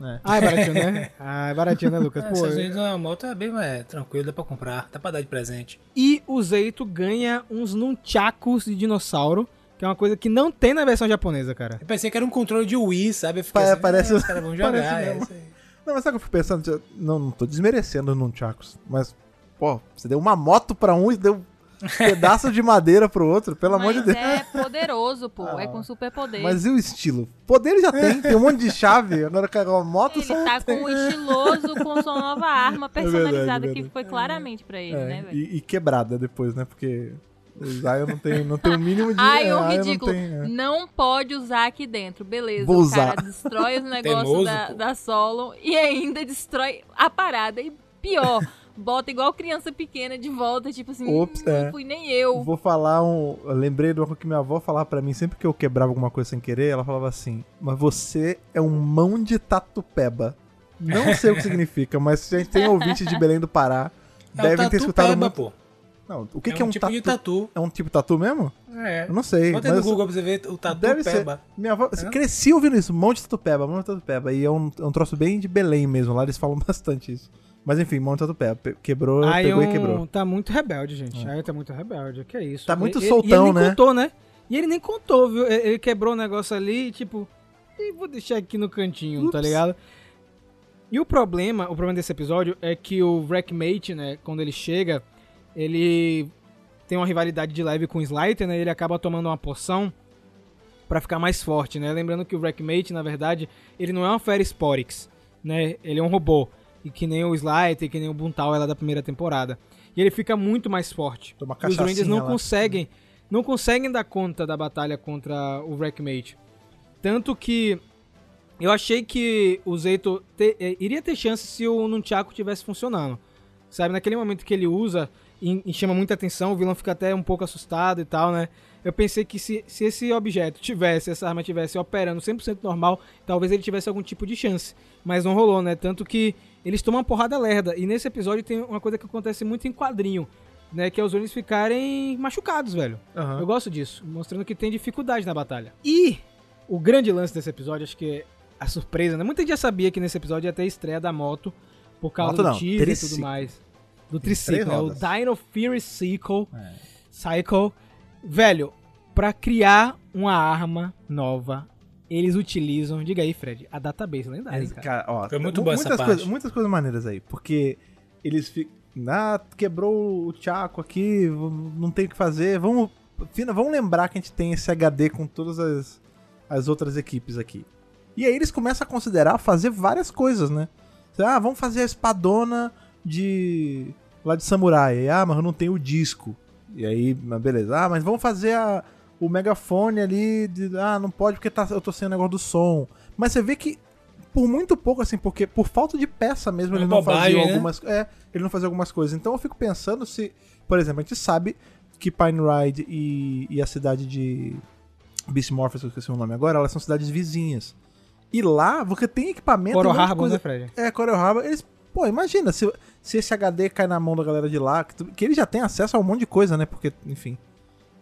B: É.
A: Ah, é baratinho, né? [LAUGHS] Ah, é baratinho, né, Lucas?
C: É,
A: Pô,
C: Estados Unidos uma moto é bem é, tranquilo, dá pra comprar, dá pra dar de presente.
A: E o Zeito ganha uns nunchakus de dinossauro, que é uma coisa que não tem na versão japonesa, cara.
C: Eu pensei que era um controle de Wii, sabe? Eu fiquei
B: Pa-
C: assim,
B: parece-
C: ah, os caras vão jogar,
B: parece
C: é
B: mesmo.
C: isso aí.
B: Não, mas sabe o que eu fico pensando? Não, não tô desmerecendo o Nunchakus, mas, pô, você deu uma moto pra um e deu um pedaço de madeira pro outro, pelo amor de Deus.
D: é poderoso, pô.
B: Ah.
D: É com superpoder.
B: Mas e o estilo? Poder ele já tem, tem um monte de chave, agora carregar uma moto
D: Ele
B: só
D: tá com um estiloso com sua nova arma personalizada
B: É verdade, é
D: que
B: verdade.
D: foi claramente pra ele,
B: É,
D: né, velho?
B: e, e quebrada depois, né? Porque o Zion não tem, não tem o mínimo de.
D: Ai,
B: é,
D: um
B: Zion
D: ridículo.
B: Não tem, é.
D: Não pode usar aqui dentro. Beleza,
B: Vou
D: o
B: usar.
D: cara destrói os [LAUGHS] negócios da, da solo e ainda destrói a parada. E pior, bota igual criança pequena de volta, tipo assim,
B: Ops,
D: "Hum, não
B: é.
D: fui nem eu.
B: Vou falar um. Eu lembrei de uma coisa que minha avó falava pra mim sempre que eu quebrava alguma coisa sem querer. Ela falava assim: Mas você é um mão de tatupeba. Não sei o que significa, mas se a gente tem ouvinte de Belém do Pará,
C: É o
B: devem ter escutado
C: peba,
B: muito.
C: pô.
B: Não, o que,
C: é
B: que é
C: um
B: um
C: tipo de
B: tatu?
C: tatu.
B: É um tipo de tatu mesmo?
C: É.
B: Eu não sei.
C: Bota no Google pra você ver o tatu
B: Deve ser.
C: peba.
B: Minha avó,
C: É?
B: cresci ouvindo isso, mão de tatupeba, mão de tatupeba. E é um, é um troço bem de Belém mesmo, lá eles falam [LAUGHS] bastante isso. Mas enfim, mão de tatupeba. Pe- Quebrou, pegou e quebrou.
A: Tá muito rebelde, gente. Ion tá muito rebelde. Que é isso?
B: Tá muito
A: Ele-
B: soltão,
A: e ele
B: né?
A: contou, né? E ele nem contou, viu? Ele quebrou o negócio ali, tipo, e vou deixar aqui no cantinho, tá
B: Ups.
A: ligado? E o problema, o problema desse episódio é que o Wreckmate, né, quando ele chega, ele tem uma rivalidade de leve com o Slider, né? Ele acaba tomando uma poção Pra ficar mais forte, né? Lembrando que o Wreckmate, na verdade, ele não é uma Fera Sporix, né? Ele é um robô. E que nem o Slider, que nem o Buntal ela da primeira temporada. E ele fica muito mais forte.
B: Toma
A: E os Rangers não conseguem, não conseguem dar conta da batalha contra o Wreckmate. Tanto que eu achei que o Zeito te- eh, iria ter chance se o Nunchaku tivesse funcionando. Sabe, naquele momento que ele usa e, e chama muita atenção, o vilão fica até um pouco assustado e tal, né? Eu pensei que se, se esse objeto tivesse, essa arma tivesse operando 100% normal, talvez ele tivesse algum tipo de chance. Mas não rolou, né? Tanto que eles tomam uma porrada lerda. E nesse episódio tem uma coisa que acontece muito em quadrinho, né? Que é os Rangers ficarem machucados, velho.
B: Aham.
A: Eu gosto disso, mostrando que tem dificuldade na batalha. E o grande lance desse episódio, acho que é a surpresa, né? Muita gente já sabia que nesse episódio ia ter a estreia da moto, por causa
B: Moto
A: do
B: não,
A: teaser e tudo mais. Do triciclo, né? O. Dino Fury Cycle.
B: É.
A: Cycle. Velho, pra criar uma arma nova, eles utilizam, diga aí, Fred, a database lendária,
B: Mas,
A: cara.
B: cara, ó,
C: Foi muito
B: mu-
C: boa essa
B: muitas
C: parte.
B: coisas, muitas coisas maneiras aí, porque eles ficam, ah, quebrou o Chaco aqui, não tem o que fazer, vamos, vamos lembrar que a gente tem esse HD com todas as, as outras equipes aqui. E aí eles começam a considerar fazer várias coisas, né? Ah, vamos fazer a espadona de lá de samurai. Ah, mas eu não tenho o disco. E aí, mas beleza. Ah, mas vamos fazer a, o megafone ali. De, ah, não pode porque tá, eu tô sem o negócio do som. Mas você vê que por muito pouco, assim, porque por falta de peça mesmo,
C: É
B: ele não
C: bobagem,
B: fazia
C: né?
B: algumas. É, ele não fazia algumas coisas. Então eu fico pensando se, por exemplo, a gente sabe que Pine Ride e, e a cidade de Beast Morphers, que eu esqueci o nome agora, elas são cidades vizinhas. E lá, você tem equipamento.
A: Coral Harbor,
B: coisa-
A: né, Fred?
B: é, Coral Harbor, eles. Pô, imagina, se, se esse HD cai na mão da galera de lá, que, que ele já tem acesso a um monte de coisa, né? Porque, enfim.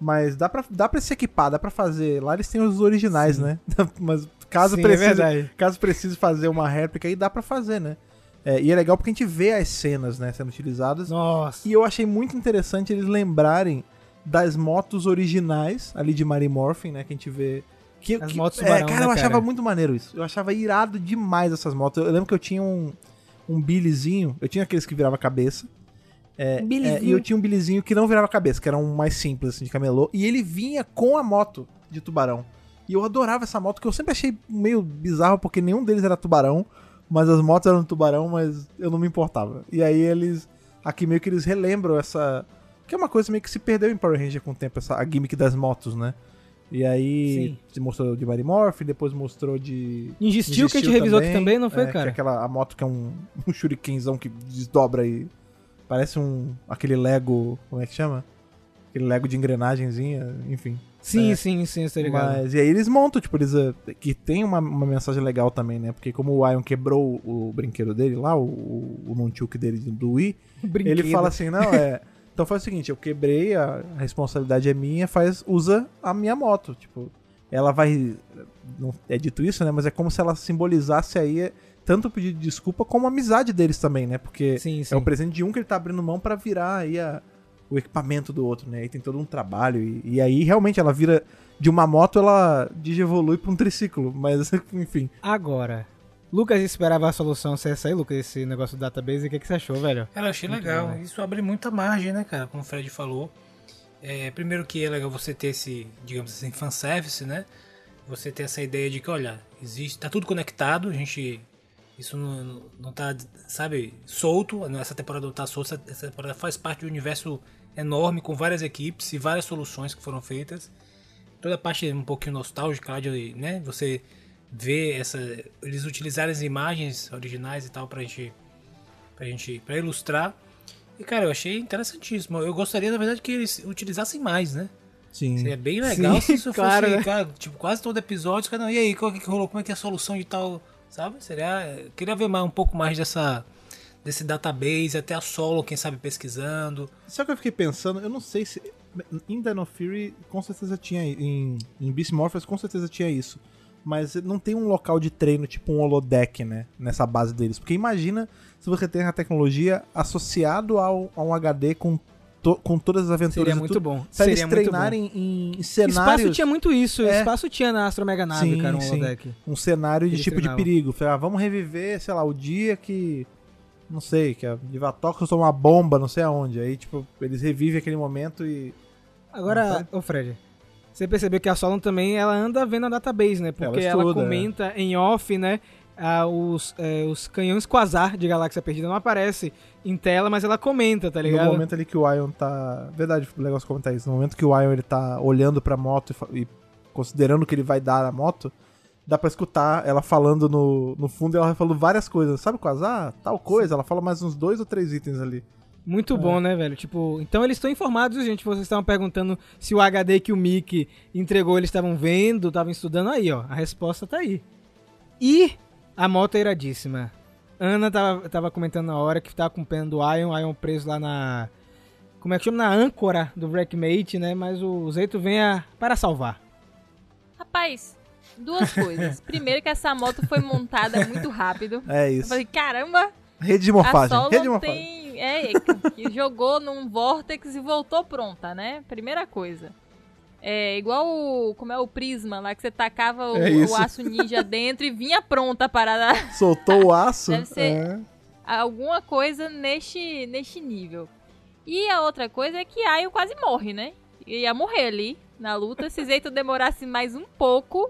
B: Mas dá pra, dá pra se equipar, dá pra fazer. Lá eles têm os originais, né? [LAUGHS] Mas caso
A: Sim, é
B: precise.
A: verdade.
B: caso precise fazer uma réplica aí, dá pra fazer, né? É, e é legal porque a gente vê as cenas, né, sendo utilizadas.
A: Nossa.
B: E eu achei muito interessante eles lembrarem das motos originais ali de Mary Morphin, né? Que a gente vê. Que,
A: As
B: que-
A: motos
B: é,
A: tubarão,
B: cara,
A: né,
B: eu achava
A: cara?
B: muito maneiro isso. Eu achava irado demais essas motos. Eu lembro que eu tinha um, um Billyzinho. Eu tinha aqueles que virava cabeça. É, é, e eu tinha um Billyzinho que não virava cabeça, que era um mais simples, assim, de camelô. E ele vinha com a moto de tubarão. E eu adorava essa moto, que eu sempre achei meio bizarro, porque nenhum deles era tubarão. Mas as motos eram tubarão, mas eu não me importava. E aí eles. Aqui meio que eles relembram essa. Que é uma coisa meio que se perdeu em Power Ranger com o tempo, essa, a gimmick das motos, né? E aí
A: Sim.
B: mostrou de Mary Morphin, depois mostrou de.
A: Ninja Steel que a gente revisou aqui também, não foi,
B: é, que
A: cara?
B: é aquela a moto que é um, [LAUGHS] um shurikenzão que desdobra e parece um aquele Lego, como é que chama? Aquele Lego de engrenagenzinha, enfim.
A: Sim,
B: É.
A: sim, sim, tá ligado.
B: Mas e aí eles montam, tipo, eles eh, que tem uma, uma mensagem legal também, né? Porque como o Ion quebrou o brinquedo dele lá, o, o, o Nunchuk dele do Wii,
A: Brinquedo.
B: ele fala assim, não, é. Então faz o seguinte, eu quebrei, a responsabilidade é minha, faz, usa a minha moto. Tipo, ela vai. Não é dito isso, né? Mas é como se ela simbolizasse aí eh, tanto o pedido de desculpa como a amizade deles também, né? Porque
A: Sim, sim.
B: é o presente de um que ele tá abrindo mão pra virar aí a- o equipamento do outro, né? Aí tem todo um trabalho. E, e aí realmente ela vira. De uma moto, ela digievolui pra um triciclo. Mas, [LAUGHS] enfim.
A: Agora, Lucas esperava a solução ser essa aí, Lucas, esse negócio do database. O que, que você achou, velho?
C: Cara, eu achei legal. Isso abre muita margem, né, cara? Como o Fred falou. É, primeiro que é legal você ter esse, digamos assim, fanservice, né? Você ter essa ideia de que, olha, existe, tá tudo conectado, a gente. Isso não, não- não tá, sabe, solto. Essa temporada não tá solta, essa- temporada faz parte de um universo enorme, com várias equipes e várias soluções que foram feitas. Toda a parte um pouquinho nostálgica de, né? Você vê essa. Eles utilizaram as imagens originais e tal pra gente. Pra gente. pra ilustrar. E cara, eu achei interessantíssimo. Eu gostaria, na verdade, que eles utilizassem mais, né?
B: Sim.
C: Seria bem legal
A: Sim,
C: se isso [LAUGHS]
A: claro,
C: fosse,
A: né?
C: cara, tipo, quase todo episódio, cara, não, e aí, qual que que rolou? Como é que é a solução de tal, sabe? Seria, queria ver mais um pouco mais dessa desse database, até a solo, quem sabe pesquisando.
B: Só que eu fiquei pensando, eu não sei se. Em Dino Fury, com certeza tinha. Em, em Beast Morphers, com certeza tinha isso. Mas não tem um local de treino, tipo um holodeck, né? Nessa base deles. Porque imagina se você tem a tecnologia associado ao, a um HD com, to- com todas as aventuras
A: Seria muito bom.
B: Pra
A: Seria
B: eles treinarem em
A: Espaço
B: cenários.
A: tinha muito isso.
B: É.
A: Espaço tinha na Astro Mega Nave,
B: Sim,
A: cara, um
B: sim.
A: holodeck.
B: um cenário de
A: Eles
B: tipo
A: treinavam.
B: de perigo. Falei, ah, vamos reviver, sei lá, o dia que. Não sei, que a Divatok soltou uma bomba, não sei aonde. Aí, tipo, eles revivem aquele momento e.
A: Agora, ô Fred, você percebeu que a Solon também ela anda vendo a database, né? Porque ela,
B: estuda,
A: comenta em off, né? ah, os, é, os canhões quasar de Galáxia Perdida não aparece em tela, mas ela comenta, tá
B: No
A: ligado?
B: momento ali que o Ion tá. Verdade, legal você comentar isso. No momento que o Ion ele tá olhando pra moto e e, considerando que ele vai dar a moto, dá pra escutar ela falando no, no fundo e ela vai falando várias coisas. Sabe quasar? Tal coisa. Ela fala mais uns dois ou três itens ali.
A: Muito bom, né, velho? Tipo, então eles estão informados, gente. Vocês estavam perguntando se o HD que o Mickey entregou eles estavam vendo, estavam estudando aí, ó. A resposta tá aí. E a moto é iradíssima. Ana tava, tava comentando na hora que tava com pena do Ion, Ion preso lá na. Como é que chama? Na âncora do Wreckmate, né? Mas o Zeito vem a, para salvar.
D: Rapaz, duas [LAUGHS] coisas. Primeiro que essa moto foi montada muito rápido.
B: É
D: Eu
B: isso.
D: falei, caramba,
B: Rede de
D: a
B: morfagem. Rede de morfagem.
D: tem... É, que jogou num Vortex e voltou pronta, né? Primeira coisa. É igual o... Como é o Prisma lá, que você tacava o,
B: É
D: o aço ninja [LAUGHS] dentro e vinha pronta a parada.
B: Soltou o aço.
D: Deve ser-
B: é.
D: Alguma coisa neste, neste nível. E a outra coisa é que Ayo quase morre, né? Ia morrer ali na luta. Se Zeito demorasse mais um pouco,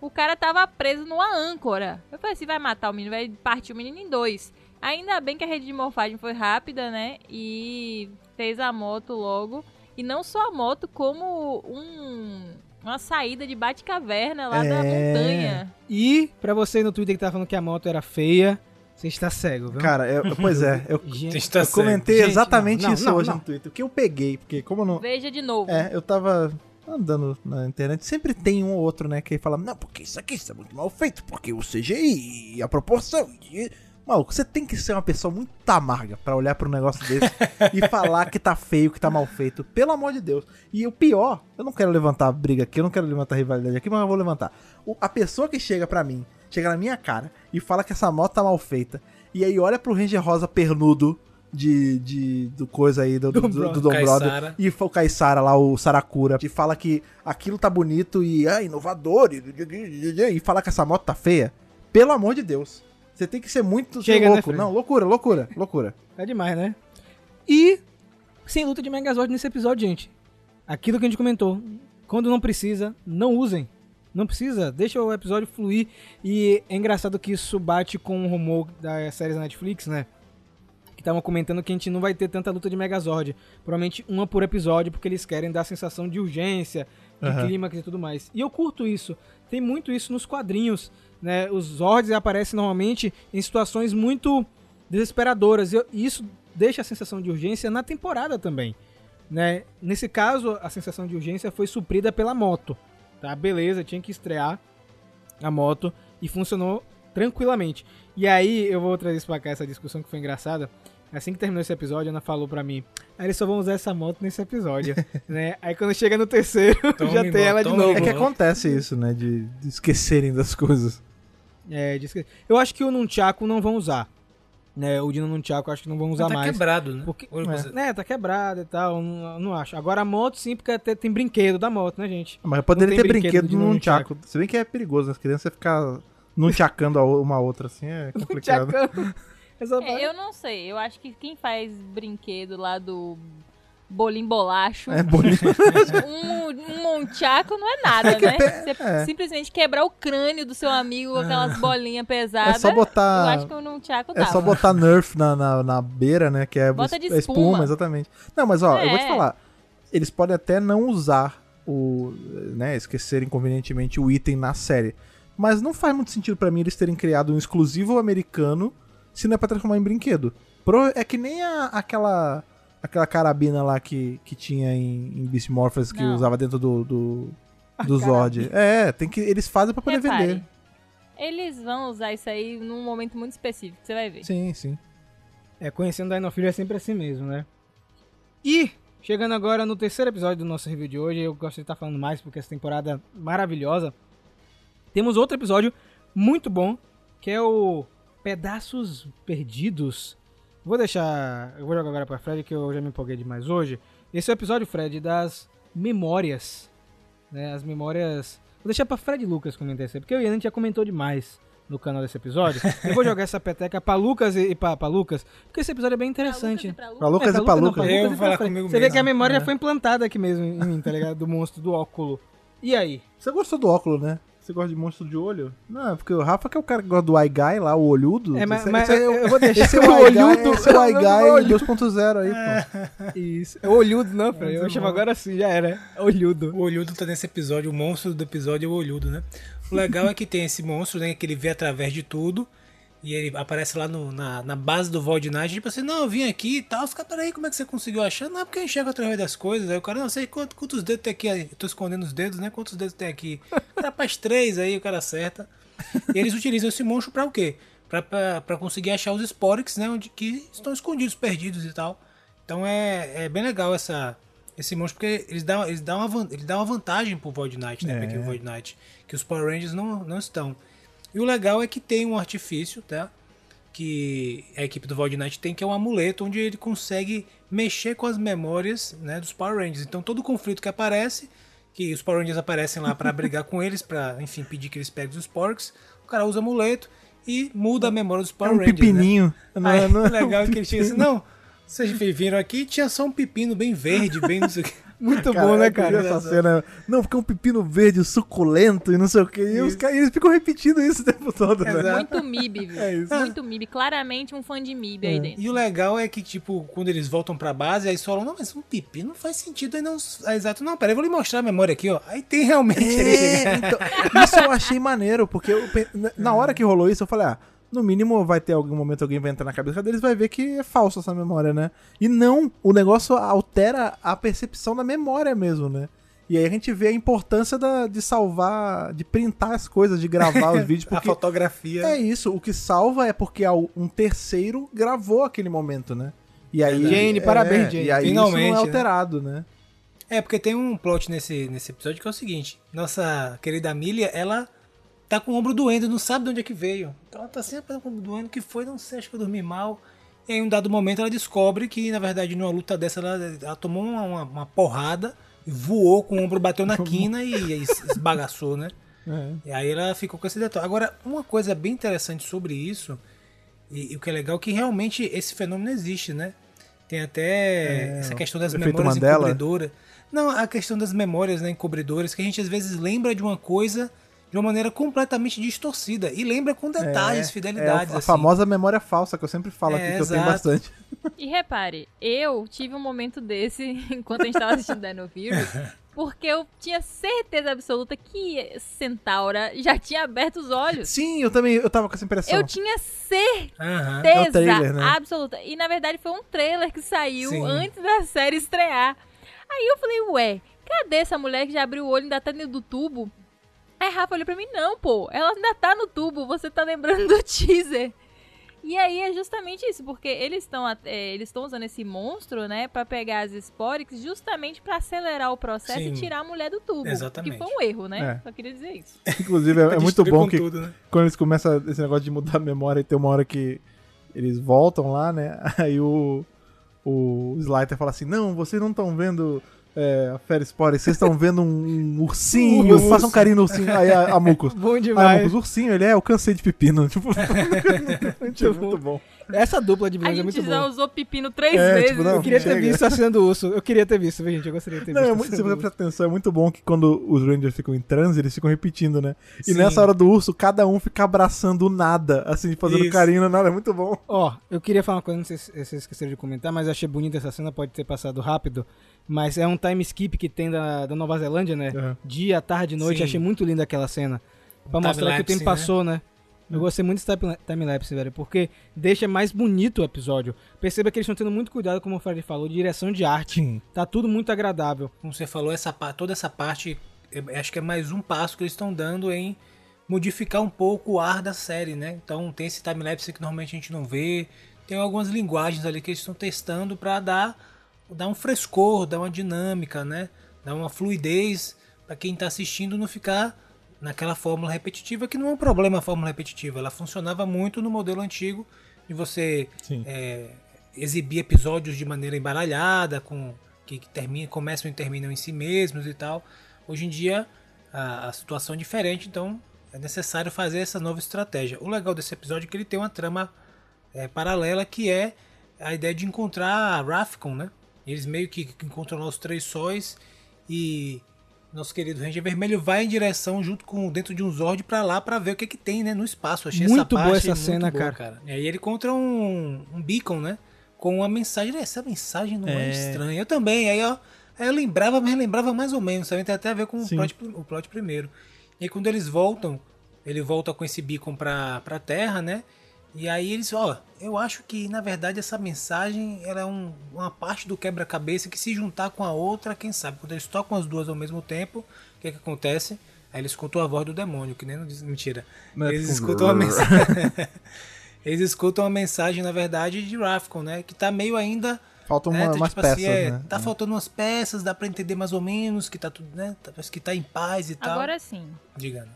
D: o cara tava preso numa âncora. Eu falei assim, vai matar o menino, vai partir o menino em dois. Ainda bem que a rede de morfagem foi rápida, né? E fez a moto logo. E não só a moto, como um, uma saída de bate-caverna lá da
B: É.
D: montanha.
A: E, pra você no Twitter que tá falando que a moto era feia, você está cego, viu?
B: Cara, eu- pois é. Eu,
A: Gente,
C: Está
B: eu comentei
A: Gente,
B: exatamente
A: não, não,
B: isso
A: não,
B: hoje
A: não.
B: no Twitter. O que eu peguei, porque como eu não.
D: Veja de novo.
B: É, eu tava andando na internet, sempre tem um ou outro, né, que fala, não, porque isso aqui está muito mal feito, porque o CGI e a proporção. E... Maluco, você tem que ser uma pessoa muito amarga pra olhar pra um negócio desse e falar que tá feio, que tá mal feito. Pelo amor de Deus. E o pior, eu não quero levantar briga aqui, eu não quero levantar rivalidade aqui, mas eu vou levantar. O- a pessoa que chega pra mim, chega na minha cara e fala que essa moto tá mal feita, e aí olha pro Ranger Rosa pernudo de, de do coisa aí, do, do, do, do Dom. Brother, e o Caissara lá, o Saracura, e fala que aquilo tá bonito e é inovador, e, e fala que essa moto tá feia. Pelo amor de Deus. Você tem que ser muito
A: Chega, né,
B: louco.
A: Fred?
B: não, loucura, loucura, loucura.
A: É demais, né? E sem luta de Megazord nesse episódio, gente. Aquilo que a gente comentou. Quando não precisa, não usem. Não precisa, deixa o episódio fluir. E é engraçado que isso bate com um rumor das séries da Netflix, né? Que estavam comentando que a gente não vai ter tanta luta de Megazord. Provavelmente uma por episódio, porque eles querem dar a sensação de urgência, de
B: Aham.
A: clímax e tudo mais. E eu curto isso. Tem muito isso nos quadrinhos. Né? Os Zords aparecem normalmente em situações muito desesperadoras. E isso deixa a sensação de urgência na temporada também. Né? Nesse caso, a sensação de urgência foi suprida pela moto. Tá? Beleza, tinha que estrear a moto e funcionou tranquilamente. E aí eu vou trazer isso pra cá, essa discussão que foi engraçada. Assim que terminou esse episódio, a Ana falou pra mim: ah, eles só vão usar essa moto nesse episódio. [LAUGHS] né? Aí quando chega no terceiro, [LAUGHS] já tem ela de novo.
B: É que acontece isso, né? De, de esquecerem das coisas.
A: É, diz que- Eu acho que o Nunchaku não vão usar. Né, o Dino Nunchaku acho que não vão usar
C: tá
A: mais.
C: quebrado, né?
A: Porque, é, tá quebrado e tal, não, não acho. Agora a moto sim, porque até tem brinquedo da moto, né, gente?
B: Mas poderia
A: tem
B: ter
A: brinquedo
B: brinquedo
A: de
B: num
A: nunchaku.
B: Se bem que é perigoso, né? As crianças ficar nunchacando a o- uma outra assim é [LAUGHS] complicado. [LAUGHS]
D: É, eu não sei. Eu acho que quem faz brinquedo lá do bolim bolacho,
B: É bonito. [LAUGHS]
D: um, um monchaco não é nada, né? Você
B: é.
D: simplesmente quebrar o crânio do seu amigo com aquelas bolinhas pesadas.
B: É só botar-
D: Eu acho que o nunchaku
B: É
D: dava.
B: só botar Nerf na, na, na beira, né? Que é
D: Bota de
B: é
D: espuma.
B: exatamente. Não, mas ó, eu vou te
D: É.
B: falar. Eles podem até não usar o. né? Esquecerem convenientemente o item na série. Mas não faz muito sentido pra mim eles terem criado um exclusivo americano se não é pra transformar em brinquedo. Pro- é que nem a- aquela. Aquela carabina lá que, que tinha em, em Beast Morphers que
D: Não.
B: usava dentro do, do, do Zord. É, tem que, eles fazem pra poder
D: Repare,
B: vender.
D: Eles vão usar isso aí num momento muito específico, você vai ver.
B: Sim, sim.
A: É, conhecendo a Dino Fury é sempre assim mesmo, né? E, chegando agora no terceiro episódio do nosso review de hoje, eu gosto de estar falando mais porque essa temporada é maravilhosa. Temos outro episódio muito bom, que é o Pedaços Perdidos. Vou deixar. Eu vou jogar agora pra Fred, que eu já me empolguei demais hoje. Esse é o episódio, Fred, das memórias. Né, as memórias. Vou deixar pra Fred e Lucas comentar isso aí, porque o Ian já comentou demais no canal desse episódio. [LAUGHS] Eu vou jogar essa peteca pra Lucas e, pra, pra Lucas, porque esse episódio é bem interessante.
D: Pra Lucas e pra Lucas.
B: Lucas
A: É,
B: pra
A: não,
B: Lucas.
C: Eu vou
A: e pra
C: falar comigo
A: Você vê que a memória
C: É.
A: já foi implantada aqui mesmo em mim, tá ligado? Do monstro do óculo. E aí?
B: Você gostou do óculos, né? Você gosta de monstro de olho? Não, porque o Rafa que é o cara que gosta do iGuy lá, o olhudo.
A: É, mas,
B: Esse-
A: mas
B: é,
A: eu vou deixar
B: esse é
A: o olhudo.
B: esse é o
A: não,
B: iGuy 2.0 aí, pô. [LAUGHS]
A: Isso. É olhudo, não, Fred. Eu chamo agora sim, já era. É olhudo.
C: O olhudo tá nesse episódio, o monstro do episódio é o olhudo, né? O legal é que tem esse monstro, né? Que ele vê através de tudo. E ele aparece lá no- na, na base do Void Knight, tipo assim, não, eu vim aqui e tal. Os caras, peraí, como é que você conseguiu achar? Não, é porque eu enxergo através das coisas. Aí o cara, não sei quanto- quantos dedos tem aqui. Eu tô escondendo os dedos, né? Quantos dedos tem aqui? [LAUGHS] Rapaz, três aí, o cara acerta. E eles utilizam esse monstro pra o quê? Pra, pra, pra conseguir achar os Sporix, né? Onde que estão escondidos, perdidos e tal. Então é, é bem legal essa, esse monstro, porque eles dão, eles dão, uma, ele dá uma vantagem pro Void Knight, né?
B: É.
C: Pra equipe Void Knight, que os Power Rangers não, não estão. E o legal é que tem um artifício, tá? Que a equipe do Void Knight tem, que é um amuleto onde ele consegue mexer com as memórias né, dos Power Rangers. Então todo conflito que aparece, que os Power Rangers aparecem lá pra brigar com eles, pra, enfim, pedir que eles peguem os Sporks, o cara usa amuleto e muda a memória dos
B: É
C: Power
B: um
C: Rangers. né?
B: pepininho. Não,
C: Aí,
B: é- não é um
C: legal que ele chega assim, não, vocês viram aqui, tinha só um pepino bem verde, bem não sei o que.
A: Muito
B: Cara,
A: bom, né, cara?
B: Essa cena, não, é um pepino verde suculento e não sei o que. E os caras eles ficam repetindo isso o tempo todo, né?
C: Exato.
D: Muito MIB, viu?
B: É isso.
D: Muito MIB. Claramente um fã de MIB aí dentro.
C: E o legal é que, tipo, quando eles voltam pra base, aí falam, não, mas um pepino não faz sentido. Aí não. Aí, exato, não, peraí, eu vou lhe mostrar a memória aqui, ó. Aí tem realmente.
B: É, então, isso eu achei maneiro, porque eu na hora que rolou isso, eu falei, ah, no mínimo vai ter algum momento alguém vai entrar na cabeça deles vai ver que é falso essa memória, né? E não, o negócio altera a percepção da memória mesmo, né? E aí a gente vê a importância da- de salvar, de printar as coisas, de gravar os [LAUGHS] vídeos,
C: A
B: porque
C: fotografia.
B: é isso, o que salva é porque um terceiro gravou aquele momento, né? E aí,
A: Jane, parabéns, Jane.
B: E aí
C: Finalmente,
B: isso não
C: né?
B: é alterado, né?
C: É, porque tem um plot nesse, nesse episódio que é o seguinte: nossa querida Amelia, ela tá com o ombro doendo, não sabe de onde é que veio. Então ela tá sempre com o ombro doendo, que foi? Não sei, acho que eu dormi mal. E aí, em um dado momento, ela descobre que, na verdade, numa luta dessa, ela, ela tomou uma, uma- porrada, voou com o ombro, bateu na [LAUGHS] quina e, es- esbagaçou, né?
B: É.
C: E aí ela ficou com esse detalhe. Agora, uma coisa bem interessante sobre isso, e, e o que é legal, é que realmente esse fenômeno existe, né? Tem até essa questão das
B: É,
C: memórias
B: Mandela.
C: encobridoras. Não, a questão das memórias né, encobridoras, que a gente às vezes lembra de uma coisa de uma maneira completamente distorcida. E lembra com detalhes,
B: É,
C: fidelidades.
B: É a
C: assim.
B: famosa memória falsa que eu sempre falo
C: É,
B: aqui, que eu tenho
C: exato.
B: bastante. [LAUGHS]
D: E repare, eu tive um momento desse [LAUGHS] enquanto a gente tava assistindo Dino Fury, [LAUGHS] porque eu tinha certeza absoluta que Centaura já tinha aberto os olhos.
B: Sim, eu também eu tava com essa impressão.
D: Eu tinha certeza
C: Aham.
B: É trailer, né?
D: absoluta. E na verdade foi um trailer que saiu
C: Sim.
D: antes da série estrear. Aí eu falei, ué, cadê essa mulher que já abriu o olho e ainda tá dentro do tubo? Aí Rafa olhou pra mim, não, pô, ela ainda tá no tubo, você tá lembrando do teaser. E aí é justamente isso, porque eles estão é, eles estão usando esse monstro, né, Pra pegar as Sporix justamente pra acelerar o processo
C: Sim.
D: e tirar a mulher do tubo.
C: Exatamente.
D: Que foi um erro, né?
B: É.
D: Só queria dizer isso. [LAUGHS]
B: Inclusive, é, é muito bom que
C: tudo, né?
B: quando eles começam esse negócio de mudar a memória e tem uma hora que eles voltam lá, né? [LAUGHS] Aí o, o Slider fala assim: Não, vocês não estão vendo é, a Fera Spore, vocês estão vendo um, um ursinho,
A: Um
B: faça um carinho no ursinho. Aí a, a [LAUGHS] Mucos.
A: Bom
B: Aí a
A: demais.
B: Mucos, ursinho, ele é, eu cansei de pepino. [LAUGHS] Tipo, é [LAUGHS] muito bom.
A: Essa dupla de
D: A
A: vilões é
D: gente
A: muito
D: já
A: boa.
D: usou pepino três
B: É,
D: vezes.
B: tipo, não,
A: Eu queria ter
B: chega.
A: visto a cena do urso. Eu queria ter visto, viu, gente. Eu gostaria de ter
B: Não,
A: visto.
B: é
A: a
B: muito, se você prestar atenção, é muito bom que quando os Rangers ficam em transe, eles ficam repetindo, né? E
C: Sim.
B: nessa hora do urso, cada um fica abraçando o nada, assim, fazendo
C: Isso.
B: carinho no nada, é muito bom.
A: Ó, eu queria falar uma coisa, não sei se vocês esqueceram de comentar, mas eu achei bonita essa cena, pode ter passado rápido. Mas é um time skip que tem da, da Nova Zelândia, né?
B: É.
A: Dia, tarde, noite.
C: Sim.
A: Achei muito linda aquela cena. Pra mostrar que o tempo
C: né?
A: passou, né? Eu gostei muito desse time- time-lapse, velho, porque deixa mais bonito o episódio. Perceba que eles estão tendo muito cuidado, como o Fred falou, de direção de arte.
B: Sim.
A: Tá tudo muito agradável.
C: Como você falou, essa, toda essa parte, eu acho que é mais um passo que eles estão dando em modificar um pouco o ar da série, né? Então tem esse timelapse que normalmente a gente não vê, tem algumas linguagens ali que eles estão testando para dar, dar um frescor, dar uma dinâmica, né? Dar uma fluidez para quem está assistindo não ficar naquela fórmula repetitiva, que não é um problema a fórmula repetitiva, ela funcionava muito no modelo antigo de você é, exibir episódios de maneira embaralhada, com que, que termina, começam e terminam em si mesmos e tal. Hoje em dia a, a situação é diferente, então é necessário fazer essa nova estratégia. O legal desse episódio é que ele tem uma trama é, paralela que é a ideia de encontrar a Rafcon, né? Eles meio que encontram lá os três sóis e nosso querido Ranger Vermelho vai em direção junto com dentro de um Zord pra lá pra ver o que que tem, né, no espaço. Achei
A: Muito
C: essa
A: boa
C: parte
A: essa cena,
C: boa,
A: cara.
C: E aí ele encontra um, um beacon, né, com uma mensagem. Essa mensagem não é,
B: É.
C: estranha. Eu também. Aí, ó, aí eu lembrava, mas lembrava mais ou menos, sabe? Tem até a ver com o plot, o plot primeiro. E aí quando eles voltam, ele volta com esse beacon pra, pra Terra, né? E aí eles, ó, eu acho que na verdade essa mensagem ela é um- uma parte do quebra-cabeça que se juntar com a outra, quem sabe? Quando eles tocam as duas ao mesmo tempo, o que que acontece? Aí eles escutam a voz do demônio, que nem não diz mentira.
B: Não é
C: Eles escutam a mensagem. [LAUGHS] [LAUGHS] eles escutam a mensagem, na verdade, de Rafcon, né? Que tá meio ainda.
B: Faltam
C: né,
B: uma-
C: tá,
B: umas
C: tipo
B: peças,
C: assim, é,
B: né?
C: Tá
B: É.
C: faltando umas peças, dá pra entender mais ou menos que tá tudo, né? tá- Parece que tá em paz e tal.
D: Agora sim.
C: Diga.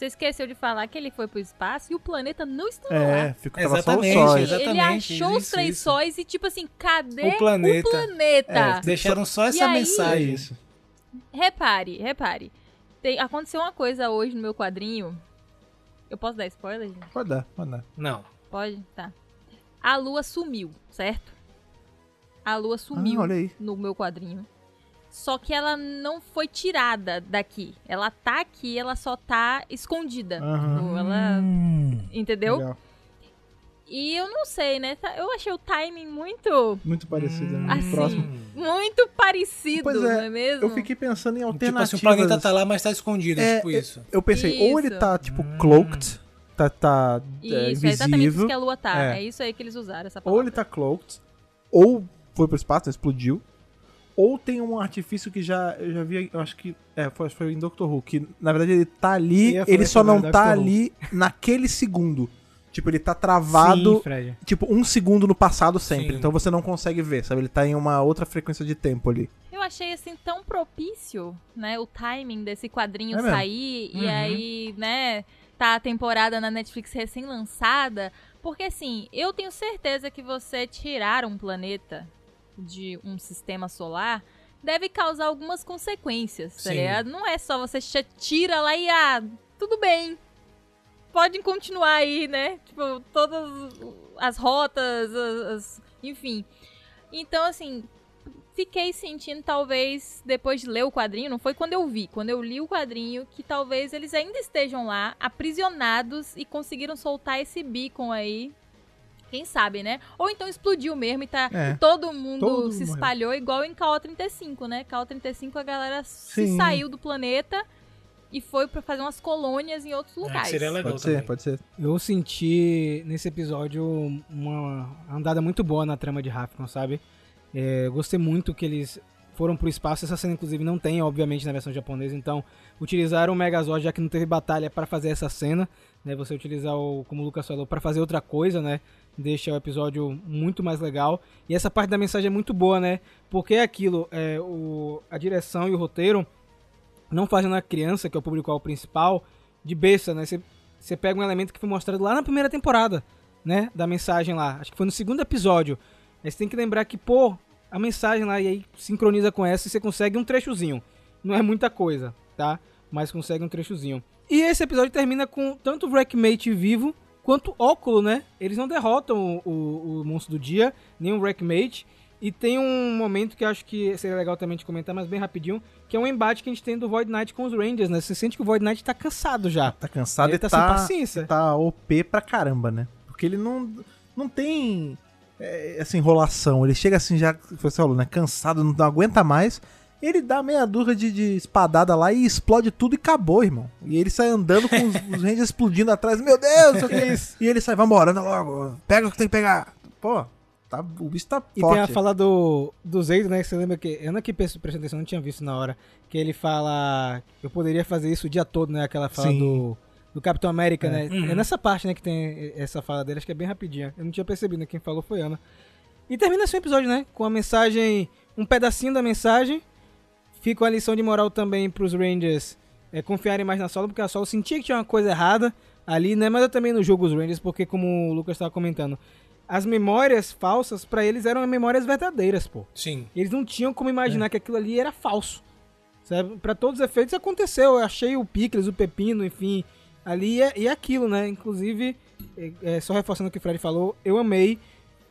D: Você esqueceu de falar que ele foi pro espaço e o planeta não está
B: É,
D: lá.
B: fica, tava só o
C: Exatamente,
B: sóis.
C: exato.
D: Ele
C: Exatamente,
D: achou os
C: isso,
D: três
C: isso.
D: sóis e tipo assim, cadê
C: O planeta.
D: o planeta?
B: É,
C: Deixaram só essa
D: E aí-
B: É
C: mensagem.
B: isso.
D: Repare, repare. Tem- aconteceu uma coisa hoje no meu quadrinho. Eu posso dar spoiler, gente?
B: Pode dar, pode dar.
C: Não.
D: Pode? Tá. A lua sumiu, certo? A lua sumiu
B: Ah, olha aí.
D: no meu quadrinho. Só que ela não foi tirada daqui. Ela tá aqui, ela só tá escondida. Tipo, Ela. Entendeu?
B: Legal.
D: E eu não sei, né? Tá- Eu achei o timing muito.
B: Muito parecido, muito
D: Assim,
B: próximo.
D: Muito parecido,
B: Pois é,
D: não é mesmo?
B: Eu fiquei pensando em
C: Tipo
B: alternativas.
C: assim, o planeta tá lá, mas tá escondido,
B: É,
C: tipo isso.
B: Eu pensei, ou ele
D: Isso.
B: tá, tipo, cloaked, tá, tá é,
D: Isso, é exatamente isso
B: invisível,
D: que a lua tá.
B: É.
D: É. isso aí que eles usaram, essa
B: ou
D: palavra.
B: ele tá cloaked, ou foi pro espaço, explodiu, ou tem um artifício que já, eu já vi, eu acho que, é, foi, foi em Doctor Who, que na verdade ele tá ali, ele só não
A: Doctor
B: tá
A: Who.
B: ali naquele segundo. Tipo, ele tá travado,
A: Sim,
B: tipo, um segundo no passado sempre.
C: Sim.
B: Então você não consegue ver, sabe? Ele tá em uma outra frequência de tempo ali.
D: Eu achei assim tão propício, né, o timing desse quadrinho
B: É
D: sair e
C: Uhum.
D: aí, né, tá a temporada na Netflix recém-lançada, porque assim, eu tenho certeza que você tirar um planeta de um sistema solar deve causar algumas consequências, tá ligado? Não é só você tira lá e ah, tudo bem. Podem continuar aí, né? Tipo, todas as rotas, as- as- enfim. Então, assim, fiquei sentindo, talvez, depois de ler o quadrinho, não foi quando eu vi, quando eu li o quadrinho, que talvez eles ainda estejam lá, aprisionados e conseguiram soltar esse beacon aí. Quem sabe, né? Ou então explodiu mesmo e tá.
B: É.
D: Todo mundo
B: Todo
D: se espalhou igual em KO35, né? KO35 a galera se
B: Sim.
D: saiu do planeta e foi pra fazer umas colônias em outros
C: É,
D: lugares.
C: seria legal
B: Pode
C: também.
B: ser, pode ser.
A: Eu senti nesse episódio uma andada muito boa na trama de Rafcon, sabe? É, gostei muito que eles foram pro espaço. Essa cena, inclusive, não tem, obviamente, na versão japonesa. Então, utilizaram o Megazord, já que não teve batalha, para fazer essa cena. Né? Você utilizar, o, como o Lucas falou, para fazer outra coisa, né? Deixa o episódio muito mais legal. E essa parte da mensagem é muito boa, né? Porque é aquilo, é, o, a direção e o roteiro não fazem a criança, que é o público principal, de besta, né? Você pega um elemento que foi mostrado lá na primeira temporada, né? Da mensagem lá. Acho que foi no segundo episódio. Aí você tem que lembrar que, pô, a mensagem lá e aí sincroniza com essa e você consegue um trechozinho. Não é muita coisa, tá? Mas consegue um trechozinho. E esse episódio termina com tanto o Wreckmate vivo quanto Óculo, né? Eles não derrotam o, o, o monstro do dia, nem o Wreckmate. E tem um momento que eu acho que seria legal também de comentar, mas bem rapidinho, que é um embate que a gente tem do Void Knight com os Rangers, né? Você sente que o Void Knight tá cansado já.
B: Tá cansado
A: Ele
B: e
A: tá
B: tá,
A: sem paciência.
B: tá OP pra caramba, né? Porque ele não, não tem é, essa enrolação. Ele chega assim já, você falou, né? Cansado, não aguenta mais. Ele dá meia dúzia de, de espadada lá e explode tudo e acabou, irmão. E ele sai andando com os, os Rangers explodindo atrás. Meu Deus, o que é isso. E ele sai, vambora, anda logo. Pega o que tem que pegar. Pô, tá, o bicho tá
A: E
B: forte.
A: tem a fala do, do Zeito, né? Que você lembra que. Eu não que prestei atenção, não tinha visto na hora. Que ele fala. Eu poderia fazer isso o dia todo, né? Aquela fala
B: Sim.
A: do. Do Capitão América,
B: É.
A: né?
C: Uhum.
A: É nessa parte, né, que tem essa fala dele, acho que é bem rapidinha. Eu não tinha percebido, né? Quem falou foi Ana. E termina esse episódio, né? Com a mensagem. Um pedacinho da mensagem. Fica uma lição de moral também pros Rangers é, confiarem mais na Solo, porque a Solo sentia que tinha uma coisa errada ali, né? Mas eu também não jogo os Rangers, porque como o Lucas estava comentando, as memórias falsas pra eles eram memórias verdadeiras, pô.
C: Sim.
A: Eles não tinham como imaginar que aquilo ali era falso. Sabe? Pra todos os efeitos aconteceu. Eu achei o Pickles, o Pepino, enfim, ali e, e aquilo, né? Inclusive, é, é, só reforçando o que o Fred falou, eu amei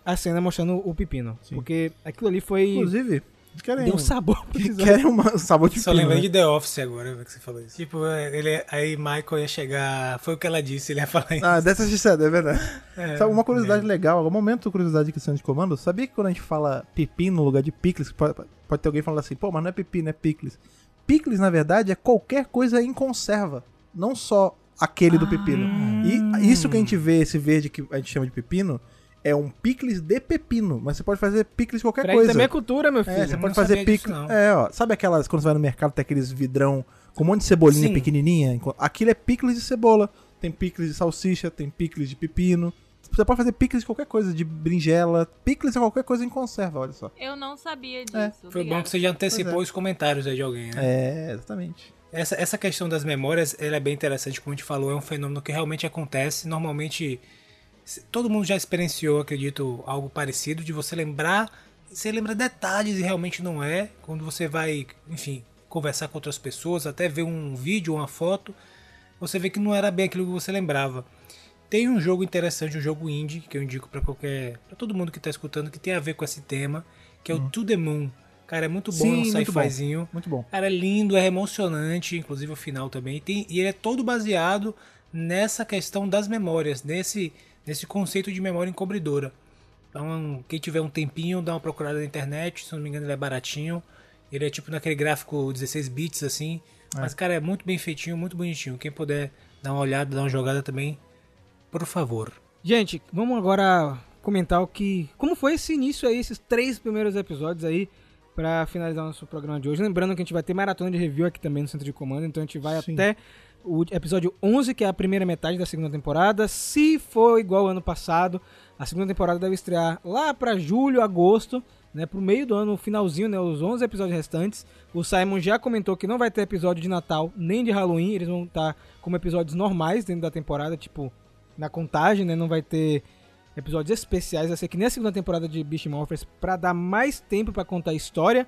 A: a cena mostrando o Pepino.
B: Sim.
A: Porque aquilo ali foi.
B: Inclusive, Querem,
A: Deu um sabor [LAUGHS]
B: querem um sabor de
C: Só
B: pino,
C: lembrei
B: né?
C: de The Office agora, que você falou isso. Tipo, é, ele, aí Michael ia chegar. Foi o que ela disse, ele ia falar isso.
B: Ah, dessa XCD, é verdade.
C: É,
B: Sabe, uma curiosidade legal, algum momento curiosidade aqui de comando, sabia que quando a gente fala pepino no lugar de picles, pode, pode ter alguém falando assim, pô, mas não é pepino, é picles. Picles, na verdade, é qualquer coisa em conserva, não só aquele do pepino. E isso que a gente vê, esse verde que a gente chama de pepino, é um picles de pepino, mas você pode fazer picles de qualquer
A: Fred
B: coisa.
A: também é cultura, meu filho.
B: É, você pode fazer picles. É, ó. Sabe aquelas, quando você vai no mercado, tem aqueles vidrão com um monte de cebolinha
C: Sim.
B: pequenininha? Aquilo é picles de cebola. Tem picles de salsicha, tem picles de pepino. Você pode fazer picles de qualquer coisa, de berinjela. Picles é qualquer coisa em conserva, olha só.
D: Eu não sabia disso.
B: É.
C: Foi bom que você já antecipou
B: Pois
C: os comentários aí de alguém, né?
B: É, exatamente.
C: Essa, essa questão das memórias, ela é bem interessante, como a gente falou, é um fenômeno que realmente acontece. Normalmente, todo mundo já experienciou, acredito, algo parecido, de você lembrar, você lembra detalhes e realmente não é. Quando você vai, enfim, conversar com outras pessoas, até ver um vídeo, uma foto, você vê que não era bem aquilo que você lembrava. Tem um jogo interessante, um jogo indie, que eu indico pra qualquer, para todo mundo que tá escutando, que tem a ver com esse tema, que é o To The Moon. Cara, é muito bom, é um
B: Sim, muito bom.
C: sci-fizinho.
B: Muito bom.
C: Cara, é lindo, é emocionante, inclusive o final também. E Tem, e ele é todo baseado nessa questão das memórias, nesse, nesse conceito de memória encobridora. Então, quem tiver um tempinho, dá uma procurada na internet. Se não me engano, ele é baratinho. Ele é tipo naquele gráfico 16 bits assim. Mas, cara, é muito bem feitinho, muito bonitinho. Quem puder dar uma olhada, dar uma jogada também, por favor.
A: Gente, vamos agora comentar o que. Como foi esse início aí, esses três primeiros episódios aí, pra finalizar nosso programa de hoje. Lembrando que a gente vai ter maratona de review aqui também no Centro de Comando, então a gente vai
B: Sim.
A: até o episódio 11, que é a primeira metade da segunda temporada. Se for igual ao ano passado, a segunda temporada deve estrear lá pra julho, agosto, né, pro meio do ano, finalzinho, né, os 11 episódios restantes. O Simon já comentou que não vai ter episódio de Natal nem de Halloween, eles vão estar como episódios normais dentro da temporada, tipo na contagem, né? Não vai ter episódios especiais, vai ser que nem a segunda temporada de Beast Morphers pra dar mais tempo pra contar a história.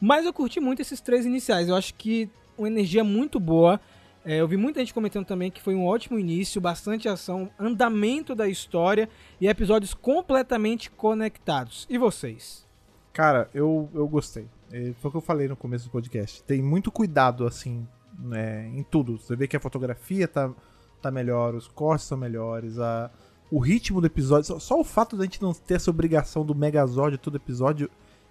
A: Mas eu curti muito esses três iniciais. Eu acho que uma energia muito boa. É, eu vi muita gente comentando também que foi um ótimo início, bastante ação, andamento da história e episódios completamente conectados. E vocês?
B: Cara, eu, eu gostei. É, Foi o que eu falei no começo do podcast. Tem muito cuidado, assim, né, em tudo. Você vê que a fotografia tá, tá melhor, os cortes são melhores, a, o ritmo do episódio. Só, só o fato da gente não ter essa obrigação do Megazord todo episódio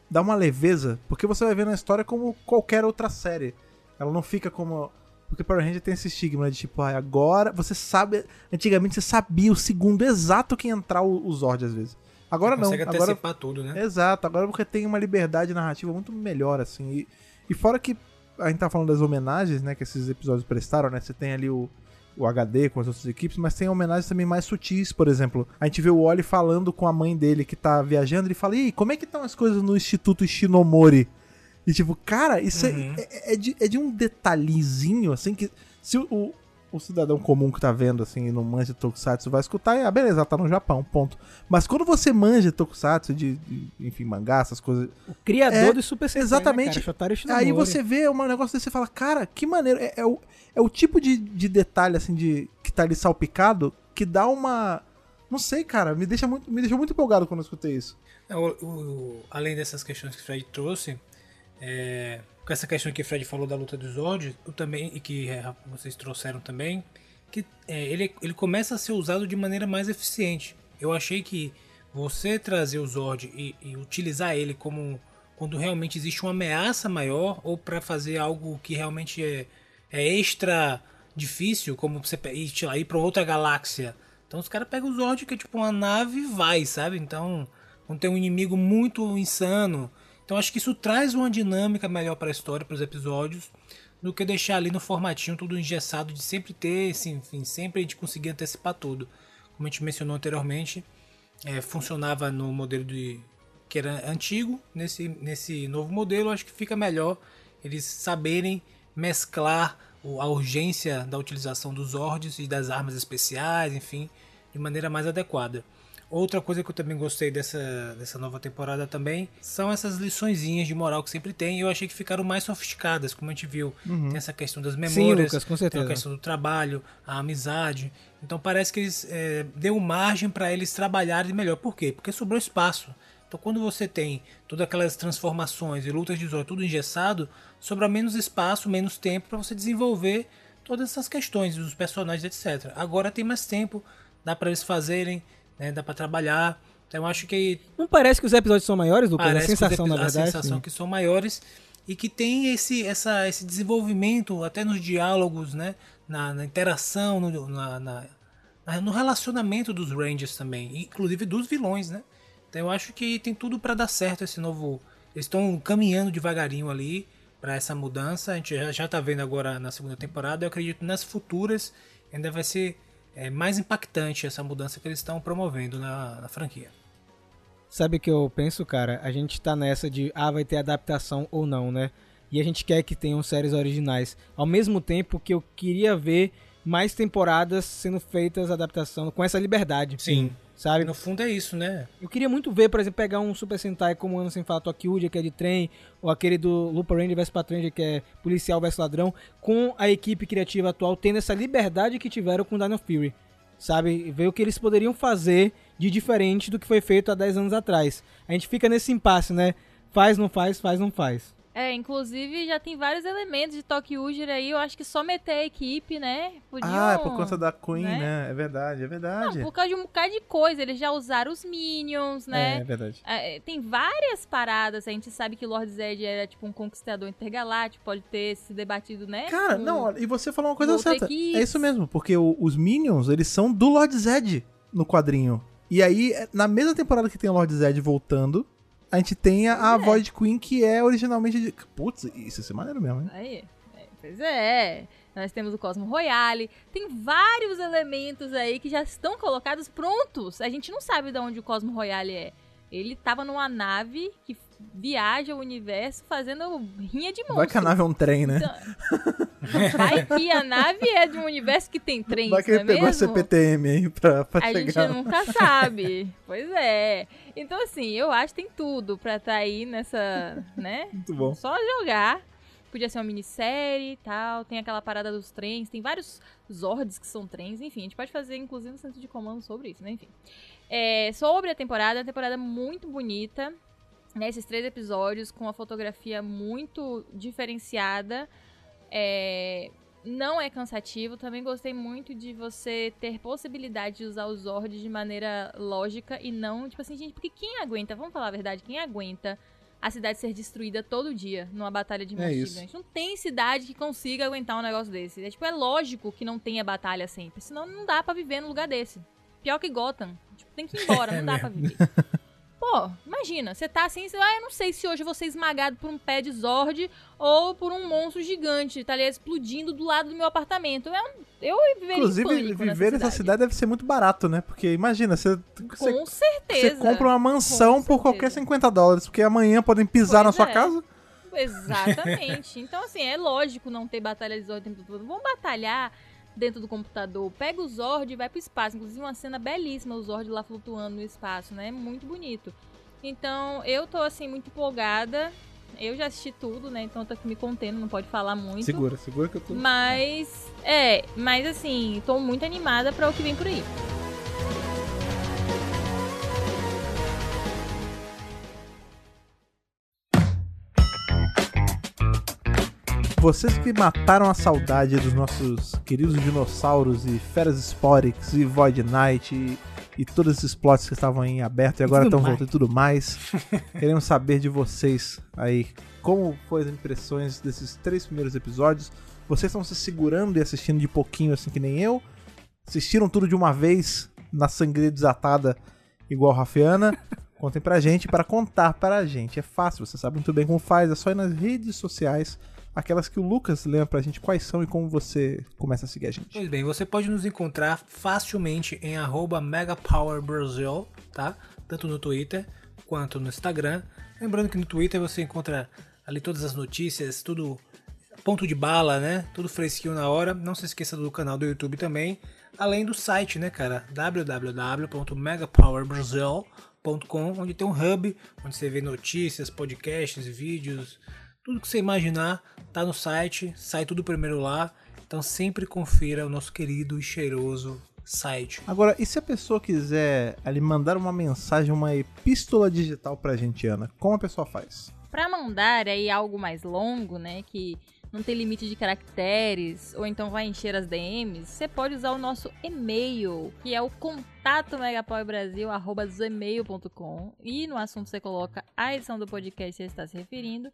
B: dá uma leveza, porque você vai ver na história como qualquer outra série. Ela não fica como. Porque Power Ranger tem esse estigma né, de tipo, ah, agora você sabe. Antigamente você sabia o segundo exato que ia entrar o, o Zord às vezes. Agora não.
C: Consegue
B: Agora
C: antecipar tudo, né?
B: Exato, agora você tem uma liberdade narrativa muito melhor, assim. E, e fora que a gente tá falando das homenagens, né, que esses episódios prestaram, né? Você tem ali o, o HD com as outras equipes, mas tem homenagens também mais sutis, por exemplo. A gente vê o Oli falando com a mãe dele que tá viajando, ele fala, Ih, como é que estão as coisas no Instituto Shinomori? E tipo, cara, isso é-
C: Uhum.
B: é, é de, é de um detalhezinho, assim, que se o, o, cidadão comum que tá vendo, assim, e não manja Tokusatsu vai escutar, e, ah, beleza, ela tá no Japão, ponto. Mas quando você manja Tokusatsu, de, de enfim, mangá, essas coisas,
A: O criador
B: É,
A: do Super Sentai,
B: exatamente.
A: Né, cara? Shotaro Shinomori.
B: Aí você vê um negócio desse e fala, cara, que maneiro. É, é o, é o tipo de, de detalhe, assim, de que tá ali salpicado, que dá uma. Não sei, cara, me, deixa muito, me deixou muito empolgado quando eu escutei isso.
C: É, o- o- além dessas questões que o Fred trouxe, é, com essa questão que o Fred falou da luta dos Zord, eu também, e que é, vocês trouxeram também, que é, ele, ele começa a ser usado de maneira mais eficiente. Eu achei que você trazer o Zord e, e utilizar ele como quando realmente existe uma ameaça maior ou para fazer algo que realmente é, é extra difícil, como você ir, ir para outra galáxia. Então os caras pegam o Zord, que é tipo uma nave e vai, sabe? Então, quando tem um inimigo muito insano. Então acho que isso traz uma dinâmica melhor para a história, para os episódios, do que deixar ali no formatinho tudo engessado de sempre ter, assim, enfim, sempre a gente conseguir antecipar tudo. Como a gente mencionou anteriormente, é, funcionava no modelo de que era antigo, nesse, nesse novo modelo acho que fica melhor eles saberem mesclar a urgência da utilização dos Zords e das armas especiais, enfim, de maneira mais adequada. Outra coisa que eu também gostei dessa, dessa nova temporada também são essas liçõezinhas de moral que sempre tem. E eu achei que ficaram mais sofisticadas, como a gente viu. Tem essa questão das memórias,
A: Lucas, com
C: tem
A: certeza.
C: a questão do trabalho, a amizade. Então parece que eles é, deu margem para eles trabalharem melhor. Por quê? Porque sobrou espaço. Então quando você tem todas aquelas transformações e lutas de Zoro tudo engessado, sobra menos espaço, menos tempo para você desenvolver todas essas questões dos personagens, etc. Agora tem mais tempo, dá para eles fazerem, né, dá para trabalhar. Então eu acho que
A: Não parece que os episódios são maiores, Lucas?
C: Parece
A: a sensação, na verdade.
C: A sensação
A: sim.
C: que são maiores e que tem esse, essa, esse desenvolvimento até nos diálogos, né? Na, na interação, no, na, na- no relacionamento dos Rangers também, inclusive dos vilões, né? Então eu acho que tem tudo para dar certo esse novo. Eles estão caminhando devagarinho ali para essa mudança. A gente já, já tá vendo agora na segunda temporada. Eu acredito que nas futuras ainda vai ser é, mais impactante essa mudança que eles estão promovendo na- na franquia.
A: Sabe o que eu penso, cara? A gente tá nessa de, ah, vai ter adaptação ou não, né? E a gente quer que tenham séries originais. Ao mesmo tempo que eu queria ver mais temporadas sendo feitas adaptação com essa liberdade.
C: Sim.
A: Sabe?
C: No fundo é isso, né?
A: Eu queria muito ver, por exemplo, pegar um Super Sentai como Ano Sem Falar Tokyo, que é de trem, ou aquele do Looper Ranger vs Patranger, que é policial vs ladrão, com a equipe criativa atual tendo essa liberdade que tiveram com Dino Fury. Sabe? Ver o que eles poderiam fazer de diferente do que foi feito há 10 anos atrás. A gente fica nesse impasse, né? Faz, não faz, faz, não faz.
D: É, inclusive já tem vários elementos de Tokyo aí. Eu acho que só meter a equipe, né? Podiam,
B: Ah, é por conta da Queen,
D: né?
B: né? É verdade, é verdade.
D: Não, por causa de um bocado de coisa. Eles já usaram os Minions,
B: É,
D: né?
B: é verdade.
D: É, tem várias paradas. A gente sabe que Lord Zed era tipo um conquistador intergaláctico. Pode ter se debatido, né?
B: Cara,
D: com-
B: não, e você falou uma coisa certa.
D: equipe.
B: É isso mesmo, porque o- os Minions, eles são do Lord Zed no quadrinho. E aí, é- na mesma temporada que tem o Lord Zed voltando, a gente tem a, a
D: é.
B: Void Queen, que é originalmente de... Putz, isso ia ser maneiro mesmo, hein?
D: Aí, é, pois é. Nós temos o Cosmo Royale. Tem vários elementos aí que já estão colocados prontos. A gente não sabe de onde o Cosmo Royale é. Ele tava numa nave que viaja o universo fazendo rinha de monstro.
B: Vai que a nave é um trem, né?
D: Então, vai que a nave é de um universo que tem trens,
B: Vai que ele
D: é
B: pegou a
D: mesmo?
B: CPTM aí pra, pra
D: A gente
B: chegar.
D: nunca sabe. Pois é. Então, assim, eu acho que tem tudo pra estar aí nessa, né? [LAUGHS]
B: Muito bom.
D: Só jogar. Podia ser uma minissérie e tal. Tem aquela parada dos trens. Tem vários Zords que são trens. Enfim, a gente pode fazer, inclusive, um centro de comando sobre isso, né? Enfim. É, sobre a temporada, é uma temporada muito bonita. Né, esses três episódios com uma fotografia muito diferenciada. É, não é cansativo. Também gostei muito de você ter possibilidade de usar os Zords de maneira lógica e não, tipo assim, gente, porque quem aguenta, vamos falar a verdade, quem aguenta a cidade ser destruída todo dia numa batalha de
B: É
D: gigantes? Não tem cidade que consiga aguentar um negócio desse. É, tipo, é lógico que não tenha batalha sempre, senão não dá pra viver num lugar desse. Pior que Gotham. Tipo, tem que ir embora, [LAUGHS] não dá pra viver. [LAUGHS] Pô, imagina, você tá assim, você, ah, eu não sei se hoje eu vou ser esmagado por um pé de Zord ou por um monstro gigante, tá ali explodindo do lado do meu apartamento. Eu, eu viveria
B: Inclusive, viver nessa cidade deve ser muito barato, né? Porque imagina, você, você,
D: Com
B: você
D: certeza.
B: compra uma mansão por qualquer
D: certeza.
B: 50 dólares, porque amanhã podem pisar
D: Pois
B: na sua
D: é.
B: casa.
D: Exatamente. Então, assim, é lógico não ter batalha de Zord o tempo todo. Vamos batalhar dentro do computador. Pega o Zord e vai pro espaço. Inclusive, uma cena belíssima, o Zord lá flutuando no espaço, né? Muito bonito. Então, eu tô, assim, muito empolgada. Eu já assisti tudo, né? Então, eu tô aqui me contendo, não pode falar muito.
B: Segura, segura que eu tô.
D: Mas, é, mas assim, tô muito animada pra o que vem por aí.
B: Vocês que mataram a saudade dos nossos queridos dinossauros e Feras Sporix e Void Knight e, e todos esses plots que estavam em aberto e agora estão voltando e tudo mais. [LAUGHS] Queremos saber de vocês aí como foram as impressões desses três primeiros episódios. Vocês estão se segurando e assistindo de pouquinho assim que nem eu? Assistiram tudo de uma vez na sangria desatada igual Rafiana? [LAUGHS] Contem pra gente, para contar pra gente. É fácil, você sabe muito bem como faz, é só ir nas redes sociais, aquelas que o Lucas lembra pra gente quais são e como você começa a seguir a gente.
C: Pois bem, você pode nos encontrar facilmente em MegaPowerBrasil, tá? Tanto no Twitter quanto no Instagram. Lembrando que no Twitter você encontra ali todas as notícias, tudo ponto de bala, né? Tudo fresquinho na hora. Não se esqueça do canal do YouTube também. Além do site, né, cara? www.megapowerbrasil.com, onde tem um hub, onde você vê notícias, podcasts, vídeos, tudo que você imaginar tá no site, sai tudo primeiro lá. Então sempre confira o nosso querido e cheiroso site.
B: Agora, e se a pessoa quiser ali mandar uma mensagem, uma epístola digital pra gente, Ana? Como a pessoa faz?
D: Pra mandar aí algo mais longo, né, que não tem limite de caracteres, ou então vai encher as DMs, você pode usar o nosso e-mail, que é o contato megapowerbrasil@gmail.com e no assunto você coloca a edição do podcast que você está se referindo.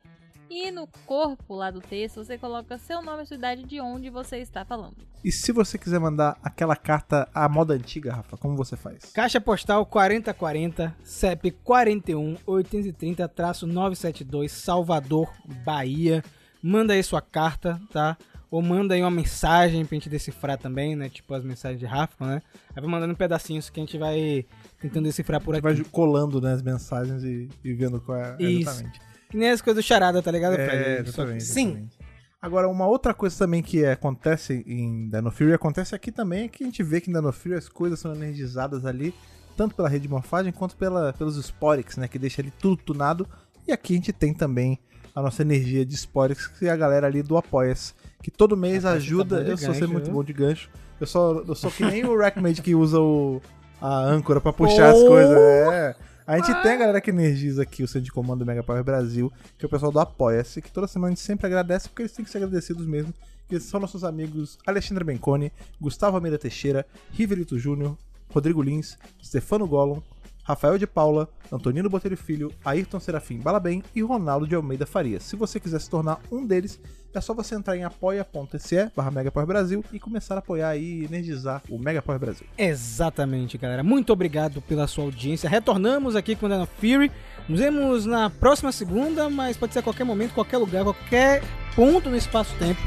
D: E no corpo lá do texto você coloca seu nome e sua idade de onde você está falando.
B: E se você quiser mandar aquela carta à moda antiga, Rafa, como você faz?
A: Caixa postal 4040, CEP 41 830-972, Salvador, Bahia. Manda aí sua carta, tá? Ou manda aí uma mensagem pra gente decifrar também, né? Tipo as mensagens de Rafa, né? Aí vai mandando pedacinhos que a gente vai tentando decifrar por aqui.
B: vai colando né, as mensagens e, e vendo qual é
A: Isso.
B: exatamente.
A: Que nem as coisas do charada, tá ligado,
B: É,
A: Fred?
B: Exatamente,
C: Sim.
B: exatamente. Agora, uma outra coisa também que acontece em Dino Fury, acontece aqui também, é que a gente vê que em Dino Fury as coisas são energizadas ali, tanto pela rede de morfagem quanto pela, pelos Sporix, né? Que deixa ali tudo tunado. E aqui a gente tem também a nossa energia de Sporix, que é a galera ali do Apoia-se, que todo mês
A: tá
B: ajuda.
A: de
B: eu sou sempre muito bom de gancho. Eu sou, eu sou que nem o Rackmade que usa o, a âncora pra puxar as [LAUGHS]
A: Oh!
B: coisas. É. A gente tem a galera que energiza aqui o centro de comando do Mega Power Brasil, que é o pessoal do Apoia-se, que toda semana a gente sempre agradece, porque eles têm que ser agradecidos mesmo. Que são nossos amigos Alexandre Bencone, Gustavo Almeida Teixeira, Riverito Júnior, Rodrigo Lins, Stefano Gollum, Rafael de Paula, Antonino Botelho Filho, Ayrton Serafim Balabem e Ronaldo de Almeida Farias. Se você quiser se tornar um deles, é só você entrar em apoia.se barra Brasil e começar a apoiar e energizar o Mega Power Brasil.
A: Exatamente, galera. Muito obrigado pela sua audiência. Retornamos aqui com o Dano Fury. Nos vemos na próxima segunda, mas pode ser a qualquer momento, qualquer lugar, qualquer ponto no espaço-tempo.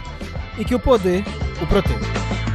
A: E que o poder o proteja.